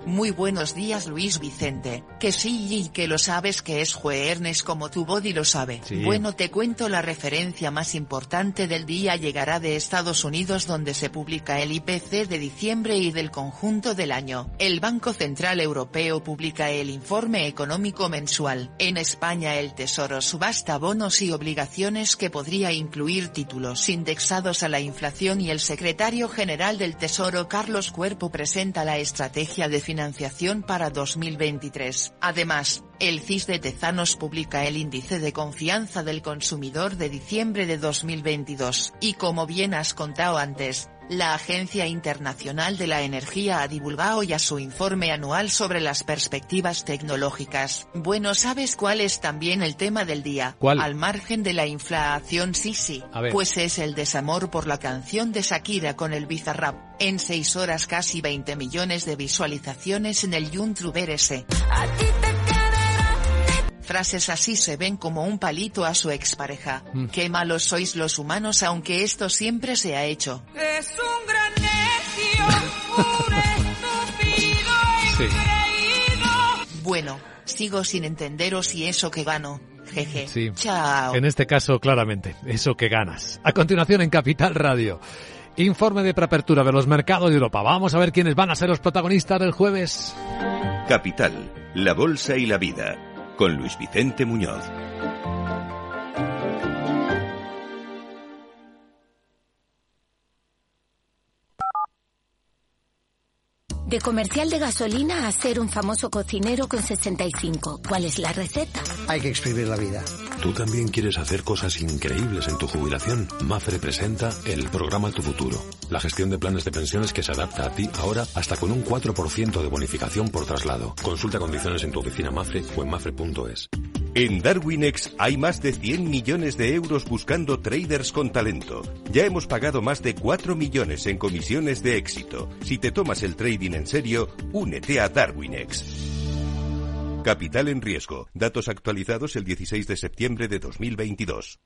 Muy buenos días Luis Vicente, que sí y que lo sabes que es jueves como tu body lo sabe. Sí. Bueno te cuento la referencia más importante del día llegará de Estados Unidos donde se publica el IPC de diciembre y del conjunto del año. El Banco Central Europeo publica el informe económico mensual. En España el Tesoro subasta bonos y obligaciones que podría incluir títulos indexados a la inflación y el secretario general del Tesoro Carlos Cuerpo presenta la estrategia de financiación para 2023. Además, el CIS de Tezanos publica el índice de confianza del consumidor de diciembre de 2022. Y como bien has contado antes, la Agencia Internacional de la Energía ha divulgado ya su informe anual sobre las perspectivas tecnológicas. Bueno, ¿sabes cuál es también el tema del día? ¿Cuál? Al margen de la inflación, sí, sí. Pues es el desamor por la canción de Shakira con el Bizarrap. En 6 horas casi 20 millones de visualizaciones en el YouTube ese. Frases así se ven como un palito a su expareja. Mm. Qué malos sois los humanos aunque esto siempre se ha hecho. Es un gran necio, un estúpido Sí. engreído. Bueno, sigo sin entenderos y eso que gano. Jeje. Sí. Chao. En este caso, claramente, eso que ganas. A continuación, en Capital Radio. Informe de preapertura de los mercados de Europa. Vamos a ver quiénes van a ser los protagonistas del jueves. Capital, la Bolsa y la Vida, con Luis Vicente Muñoz. De comercial de gasolina a ser un famoso cocinero con 65. ¿Cuál es la receta? Hay que exprimir la vida. ¿Tú también quieres hacer cosas increíbles en tu jubilación? Mafre presenta el programa Tu Futuro, la gestión de planes de pensiones que se adapta a ti ahora hasta con un 4% de bonificación por traslado. Consulta condiciones en tu oficina Mafre o en mafre.es. En Darwinex hay más de 100 millones de euros buscando traders con talento. Ya hemos pagado más de 4 millones en comisiones de éxito. Si te tomas el trading en serio, únete a Darwinex. Capital en riesgo. Datos actualizados el 16 de septiembre de 2022.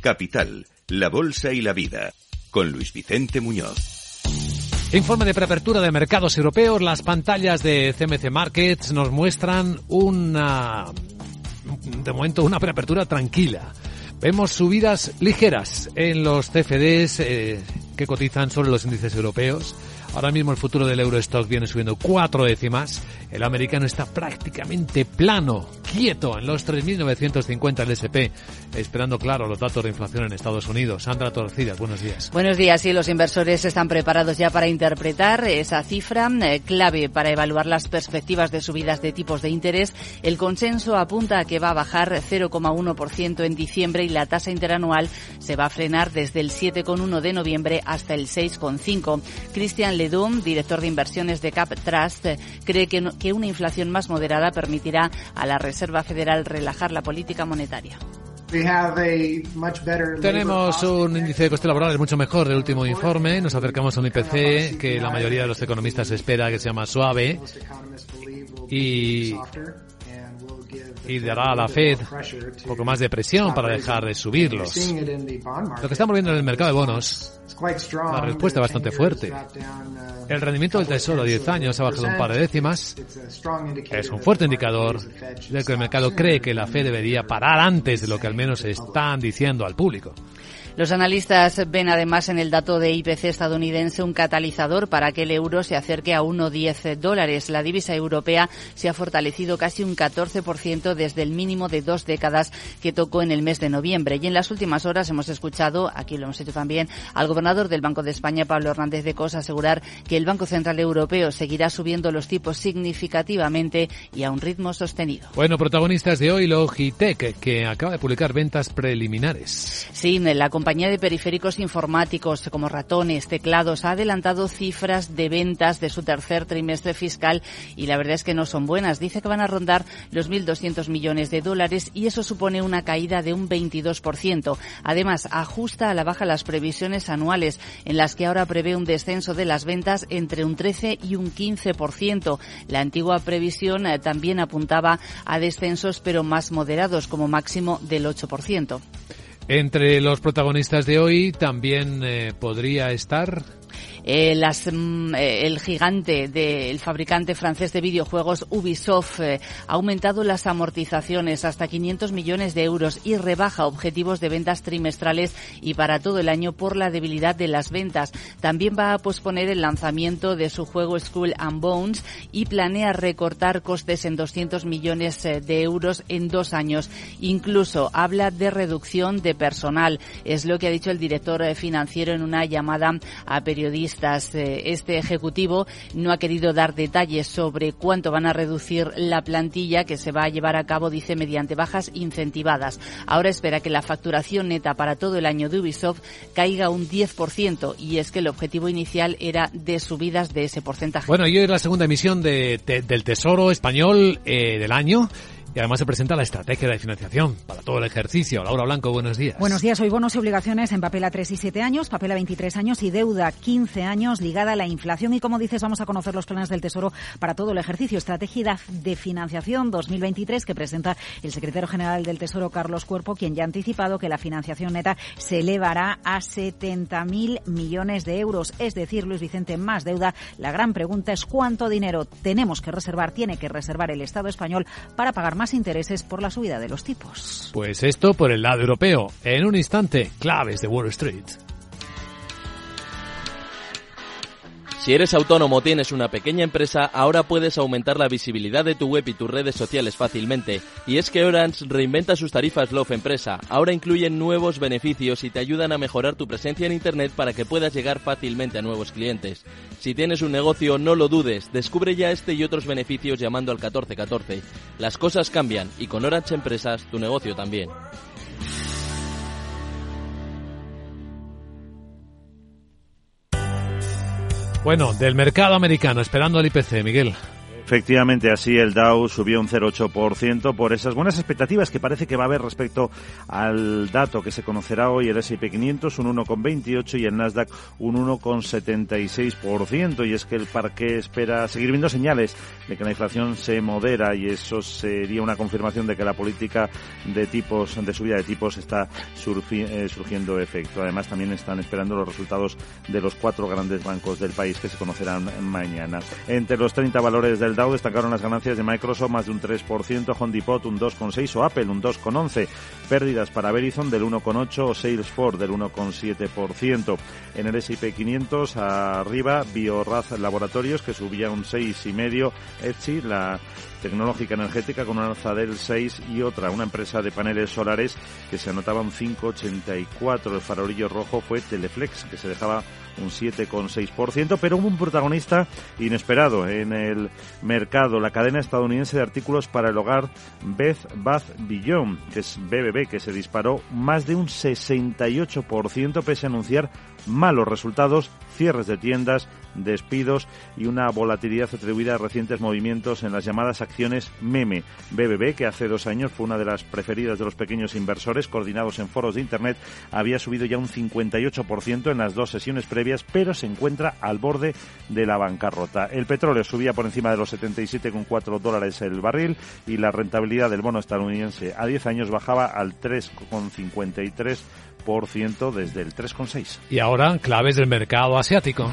Capital, la bolsa y la vida. Con Luis Vicente Muñoz. Informe de preapertura de mercados europeos. Las pantallas de CMC Markets nos muestran una, de momento, una preapertura tranquila. Vemos subidas ligeras en los CFDs eh, que cotizan sobre los índices europeos. Ahora mismo el futuro del Eurostock viene subiendo cuatro décimas. El americano está prácticamente plano, quieto en los 3.950 el SP, esperando, claro, los datos de inflación en Estados Unidos. Sandra Torcidas, buenos días. Buenos días, sí, los inversores están preparados ya para interpretar esa cifra eh, clave para evaluar las perspectivas de subidas de tipos de interés. El consenso apunta a que va a bajar 0,1% en diciembre y la tasa interanual se va a frenar desde el 7,1 de noviembre hasta el 6,5. Christian Ledum, director de inversiones de Cap Trust, cree que, que una inflación más moderada permitirá a la Reserva Federal relajar la política monetaria. Tenemos un índice de coste laboral mucho mejor del último informe. Nos acercamos a un IPC que la mayoría de los economistas espera que sea más suave y, y dará a la Fed un poco más de presión para dejar de subirlos. Lo que estamos viendo en el mercado de bonos, la respuesta es bastante fuerte. El rendimiento del tesoro a 10 años ha bajado un par de décimas. Es un fuerte indicador de que el mercado cree que la Fed debería parar antes de lo que al menos están diciendo al público. Los analistas ven además en el dato de IPC estadounidense un catalizador para que el euro se acerque a 1,10 dólares. La divisa europea se ha fortalecido casi un 14% desde el mínimo de dos décadas que tocó en el mes de noviembre. Y en las últimas horas hemos escuchado, aquí lo hemos hecho también, al gobernador del Banco de España, Pablo Hernández de Cos, asegurar que el Banco Central Europeo seguirá subiendo los tipos significativamente y a un ritmo sostenido. Bueno, protagonistas de hoy, Logitech, que acaba de publicar ventas preliminares. Sí, la compañía de periféricos informáticos como ratones, teclados, ha adelantado cifras de ventas de su tercer trimestre fiscal y la verdad es que no son buenas. Dice que van a rondar los 1.200 millones de dólares y eso supone una caída de un 22%. Además, ajusta a la baja las previsiones anuales en las que ahora prevé un descenso de las ventas entre un 13 y un 15%. La antigua previsión eh, también apuntaba a descensos pero más moderados como máximo del 8%. Entre los protagonistas de hoy también eh, podría estar Eh, las, mm, eh, el gigante del fabricante francés de videojuegos Ubisoft eh, ha aumentado las amortizaciones hasta 500 millones de euros y rebaja objetivos de ventas trimestrales y para todo el año por la debilidad de las ventas. También va a posponer el lanzamiento de su juego Skull and Bones y planea recortar costes en 200 millones de euros en dos años. Incluso habla de reducción de personal. Es lo que ha dicho el director financiero en una llamada a periodistas. Este ejecutivo no ha querido dar detalles sobre cuánto van a reducir la plantilla que se va a llevar a cabo, dice, mediante bajas incentivadas. Ahora espera que la facturación neta para todo el año de Ubisoft caiga un 10% y es que el objetivo inicial era de subidas de ese porcentaje. Bueno, hoy es la segunda emisión de, del Tesoro Español eh, del año. Y además se presenta la estrategia de financiación para todo el ejercicio. Laura Blanco, buenos días. Buenos días. Hoy bonos y obligaciones en papel a 3 y 7 años, papel a 23 años y deuda 15 años ligada a la inflación. Y como dices, vamos a conocer los planes del Tesoro para todo el ejercicio. Estrategia de financiación 2023 que presenta el secretario general del Tesoro, Carlos Cuerpo, quien ya ha anticipado que la financiación neta se elevará a 70.000 millones de euros. Es decir, Luis Vicente, más deuda. La gran pregunta es cuánto dinero tenemos que reservar, tiene que reservar el Estado español para pagar más intereses por la subida de los tipos. Pues esto por el lado europeo. En un instante, claves de Wall Street. Si eres autónomo o tienes una pequeña empresa, ahora puedes aumentar la visibilidad de tu web y tus redes sociales fácilmente. Y es que Orange reinventa sus tarifas Love Empresa. Ahora incluyen nuevos beneficios y te ayudan a mejorar tu presencia en Internet para que puedas llegar fácilmente a nuevos clientes. Si tienes un negocio, no lo dudes. Descubre ya este y otros beneficios llamando al 1414. Las cosas cambian y con Orange Empresas tu negocio también. Bueno, del mercado americano, esperando el IPC, Miguel. Efectivamente, así el Dow subió un 0,8% por esas buenas expectativas que parece que va a haber respecto al dato que se conocerá hoy, el S&P 500 un 1,28 y el Nasdaq un 1,76%. Y es que el parque espera seguir viendo señales de que la inflación se modera y eso sería una confirmación de que la política de tipos, de subida de tipos está eh, surgiendo efecto. Además, también están esperando los resultados de los cuatro grandes bancos del país que se conocerán mañana. Entre los 30 valores del Destacaron las ganancias de Microsoft más de un 3%, Home Depot un 2,6% o Apple un 2,11%. Pérdidas para Verizon del 1,8% o Salesforce del 1,7%. En el S&P 500 arriba Bioraz Laboratorios que subía un 6,5%. Etsy, la tecnológica energética con una alza del 6 y otra, una empresa de paneles solares que se anotaba un 5,84. El farolillo rojo fue Teleflex, que se dejaba un 7,6%, pero hubo un protagonista inesperado en el mercado, la cadena estadounidense de artículos para el hogar Beth Bath Beyond, que es BBB, que se disparó más de un 68% pese a anunciar malos resultados, cierres de tiendas, despidos y una volatilidad atribuida a recientes movimientos en las llamadas acciones meme. BBB, que hace dos años fue una de las preferidas de los pequeños inversores coordinados en foros de Internet, había subido ya un 58% en las dos sesiones previas, pero se encuentra al borde de la bancarrota. El petróleo subía por encima de los 77,4 dólares el barril y la rentabilidad del bono estadounidense a 10 años bajaba al 3,53% desde el 3,6. Y ahora, claves del mercado asiático.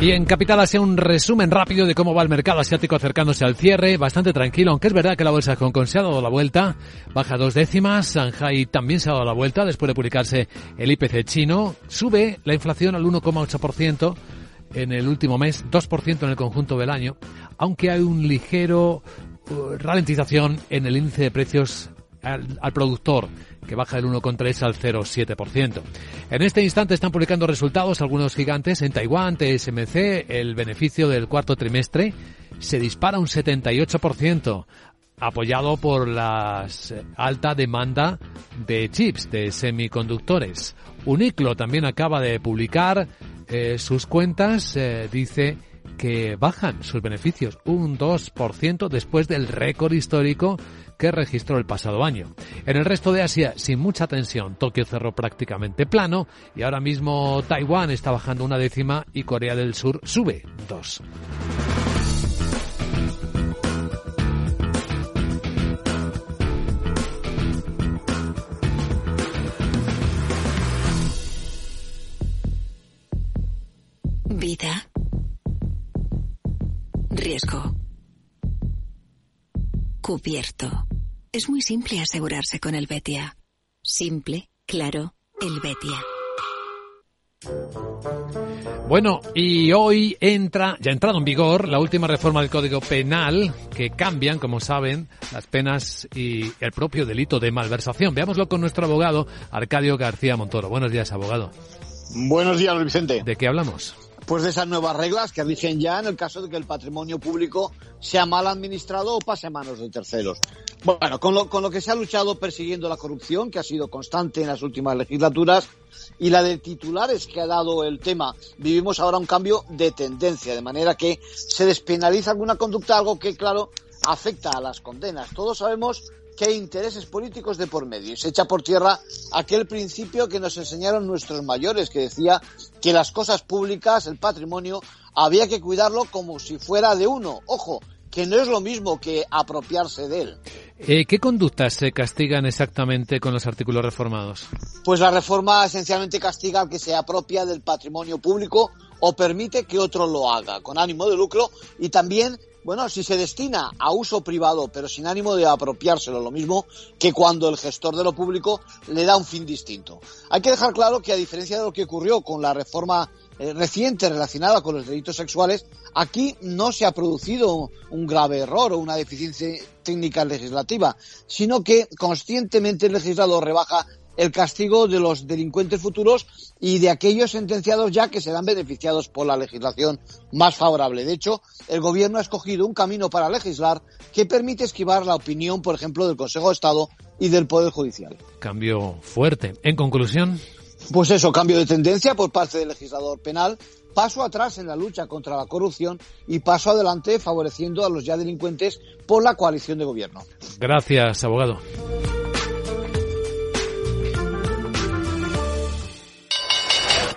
Y en Capital Asia un resumen rápido de cómo va el mercado asiático acercándose al cierre, bastante tranquilo, aunque es verdad que la bolsa de Hong Kong se ha dado la vuelta, baja dos décimas, Shanghai también se ha dado la vuelta después de publicarse el IPC chino, sube la inflación al 1,8% en el último mes, 2% en el conjunto del año, aunque hay un ligero uh, ralentización en el índice de precios al, al productor, que baja del 1,3 al 0,7%. En este instante están publicando resultados algunos gigantes. En Taiwán, TSMC, el beneficio del cuarto trimestre se dispara un 78%, apoyado por la alta demanda de chips, de semiconductores. Uniclo también acaba de publicar eh, sus cuentas, eh, dice que bajan sus beneficios un 2% después del récord histórico que registró el pasado año. En el resto de Asia, sin mucha tensión, Tokio cerró prácticamente plano y ahora mismo Taiwán está bajando una décima y Corea del Sur sube dos. Vida. Riesgo. Cubierto. Es muy simple asegurarse con el Betia. Simple, claro, el Betia. Bueno, y hoy entra, ya ha entrado en vigor la última reforma del Código Penal que cambian, como saben, las penas y el propio delito de malversación. Veámoslo con nuestro abogado Arcadio García Montoro. Buenos días, abogado. Buenos días, Luis Vicente. ¿De qué hablamos? Pues de esas nuevas reglas que rigen ya en el caso de que el patrimonio público sea mal administrado o pase a manos de terceros. Bueno, con lo, con lo que se ha luchado persiguiendo la corrupción, que ha sido constante en las últimas legislaturas, y la de titulares que ha dado el tema, vivimos ahora un cambio de tendencia, de manera que se despenaliza alguna conducta, algo que, claro, afecta a las condenas. Todos sabemos que hay intereses políticos de por medio. Y se echa por tierra aquel principio que nos enseñaron nuestros mayores, que decía que las cosas públicas, el patrimonio, había que cuidarlo como si fuera de uno. Ojo, que no es lo mismo que apropiarse de él. Eh, ¿Qué conductas se castigan exactamente con los artículos reformados? Pues la reforma esencialmente castiga al que se apropia del patrimonio público o permite que otro lo haga con ánimo de lucro y también bueno, si se destina a uso privado, pero sin ánimo de apropiárselo, lo mismo que cuando el gestor de lo público le da un fin distinto. Hay que dejar claro que a diferencia de lo que ocurrió con la reforma eh, reciente relacionada con los delitos sexuales, aquí no se ha producido un grave error o una deficiencia técnica legislativa, sino que conscientemente el legislador rebaja el castigo de los delincuentes futuros y de aquellos sentenciados ya que serán beneficiados por la legislación más favorable. De hecho, el Gobierno ha escogido un camino para legislar que permite esquivar la opinión, por ejemplo, del Consejo de Estado y del Poder Judicial. Cambio fuerte. En conclusión. Pues eso, cambio de tendencia por parte del legislador penal, paso atrás en la lucha contra la corrupción y paso adelante favoreciendo a los ya delincuentes por la coalición de gobierno. Gracias, abogado.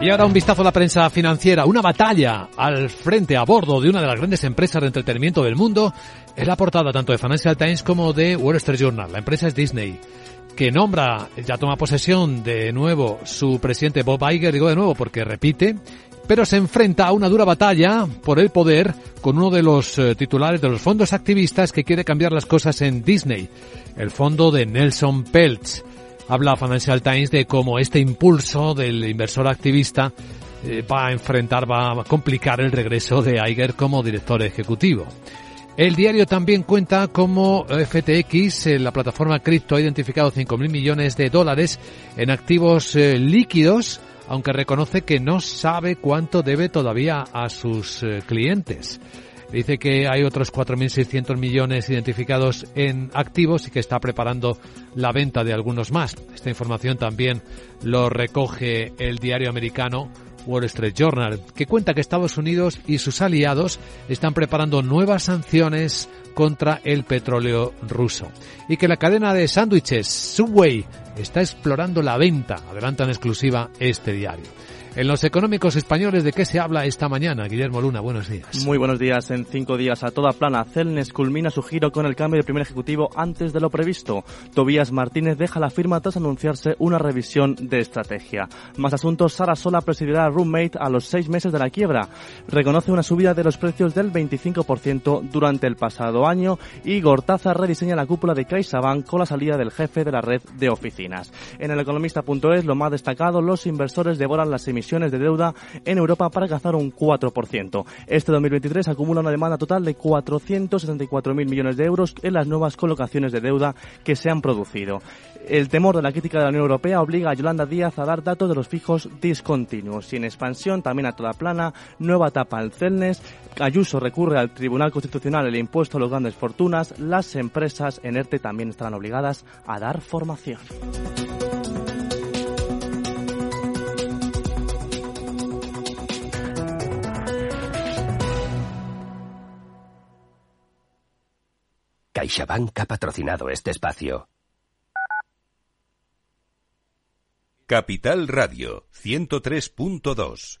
Y ahora un vistazo a la prensa financiera. Una batalla al frente a bordo de una de las grandes empresas de entretenimiento del mundo es la portada tanto de Financial Times como de Wall Street Journal. La empresa es Disney, que nombra, ya toma posesión de nuevo su presidente Bob Iger, digo de nuevo porque repite, pero se enfrenta a una dura batalla por el poder con uno de los eh, titulares de los fondos activistas que quiere cambiar las cosas en Disney, el fondo de Nelson Peltz. Habla Financial Times de cómo este impulso del inversor activista eh, va a enfrentar, va a complicar el regreso de Iger como director ejecutivo. El diario también cuenta cómo FTX, eh, la plataforma cripto, ha identificado 5.000 millones de dólares en activos eh, líquidos, aunque reconoce que no sabe cuánto debe todavía a sus clientes. Dice que hay otros 4.600 millones identificados en activos y que está preparando la venta de algunos más. Esta información también lo recoge el diario americano Wall Street Journal, que cuenta que Estados Unidos y sus aliados están preparando nuevas sanciones contra el petróleo ruso y que la cadena de sándwiches Subway está explorando la venta, adelanta en exclusiva este diario. En los económicos españoles, ¿de qué se habla esta mañana? Guillermo Luna, buenos días. Muy buenos días. En cinco días a toda plana, Celnes culmina su giro con el cambio de primer ejecutivo antes de lo previsto. Tobías Martínez deja la firma tras anunciarse una revisión de estrategia. Más asuntos, Sara Sola presidirá a Roommate a los seis meses de la quiebra. Reconoce una subida de los precios del 25% durante el pasado año y Gortaza rediseña la cúpula de CaixaBank con la salida del jefe de la red de oficinas. En el economista.es, lo más destacado, los inversores devoran las emisiones de deuda en Europa para alcanzar un 4%. Este 2023 acumula una demanda total de 474.000 millones de euros en las nuevas colocaciones de deuda que se han producido. El temor de la crítica de la Unión Europea obliga a Yolanda Díaz a dar datos de los fijos discontinuos. En expansión, también a toda plana, nueva etapa al Celnes. Ayuso recurre al Tribunal Constitucional el impuesto a las grandes fortunas. Las empresas en ERTE también estarán obligadas a dar formación. CaixaBank ha patrocinado este espacio. Capital Radio 103.2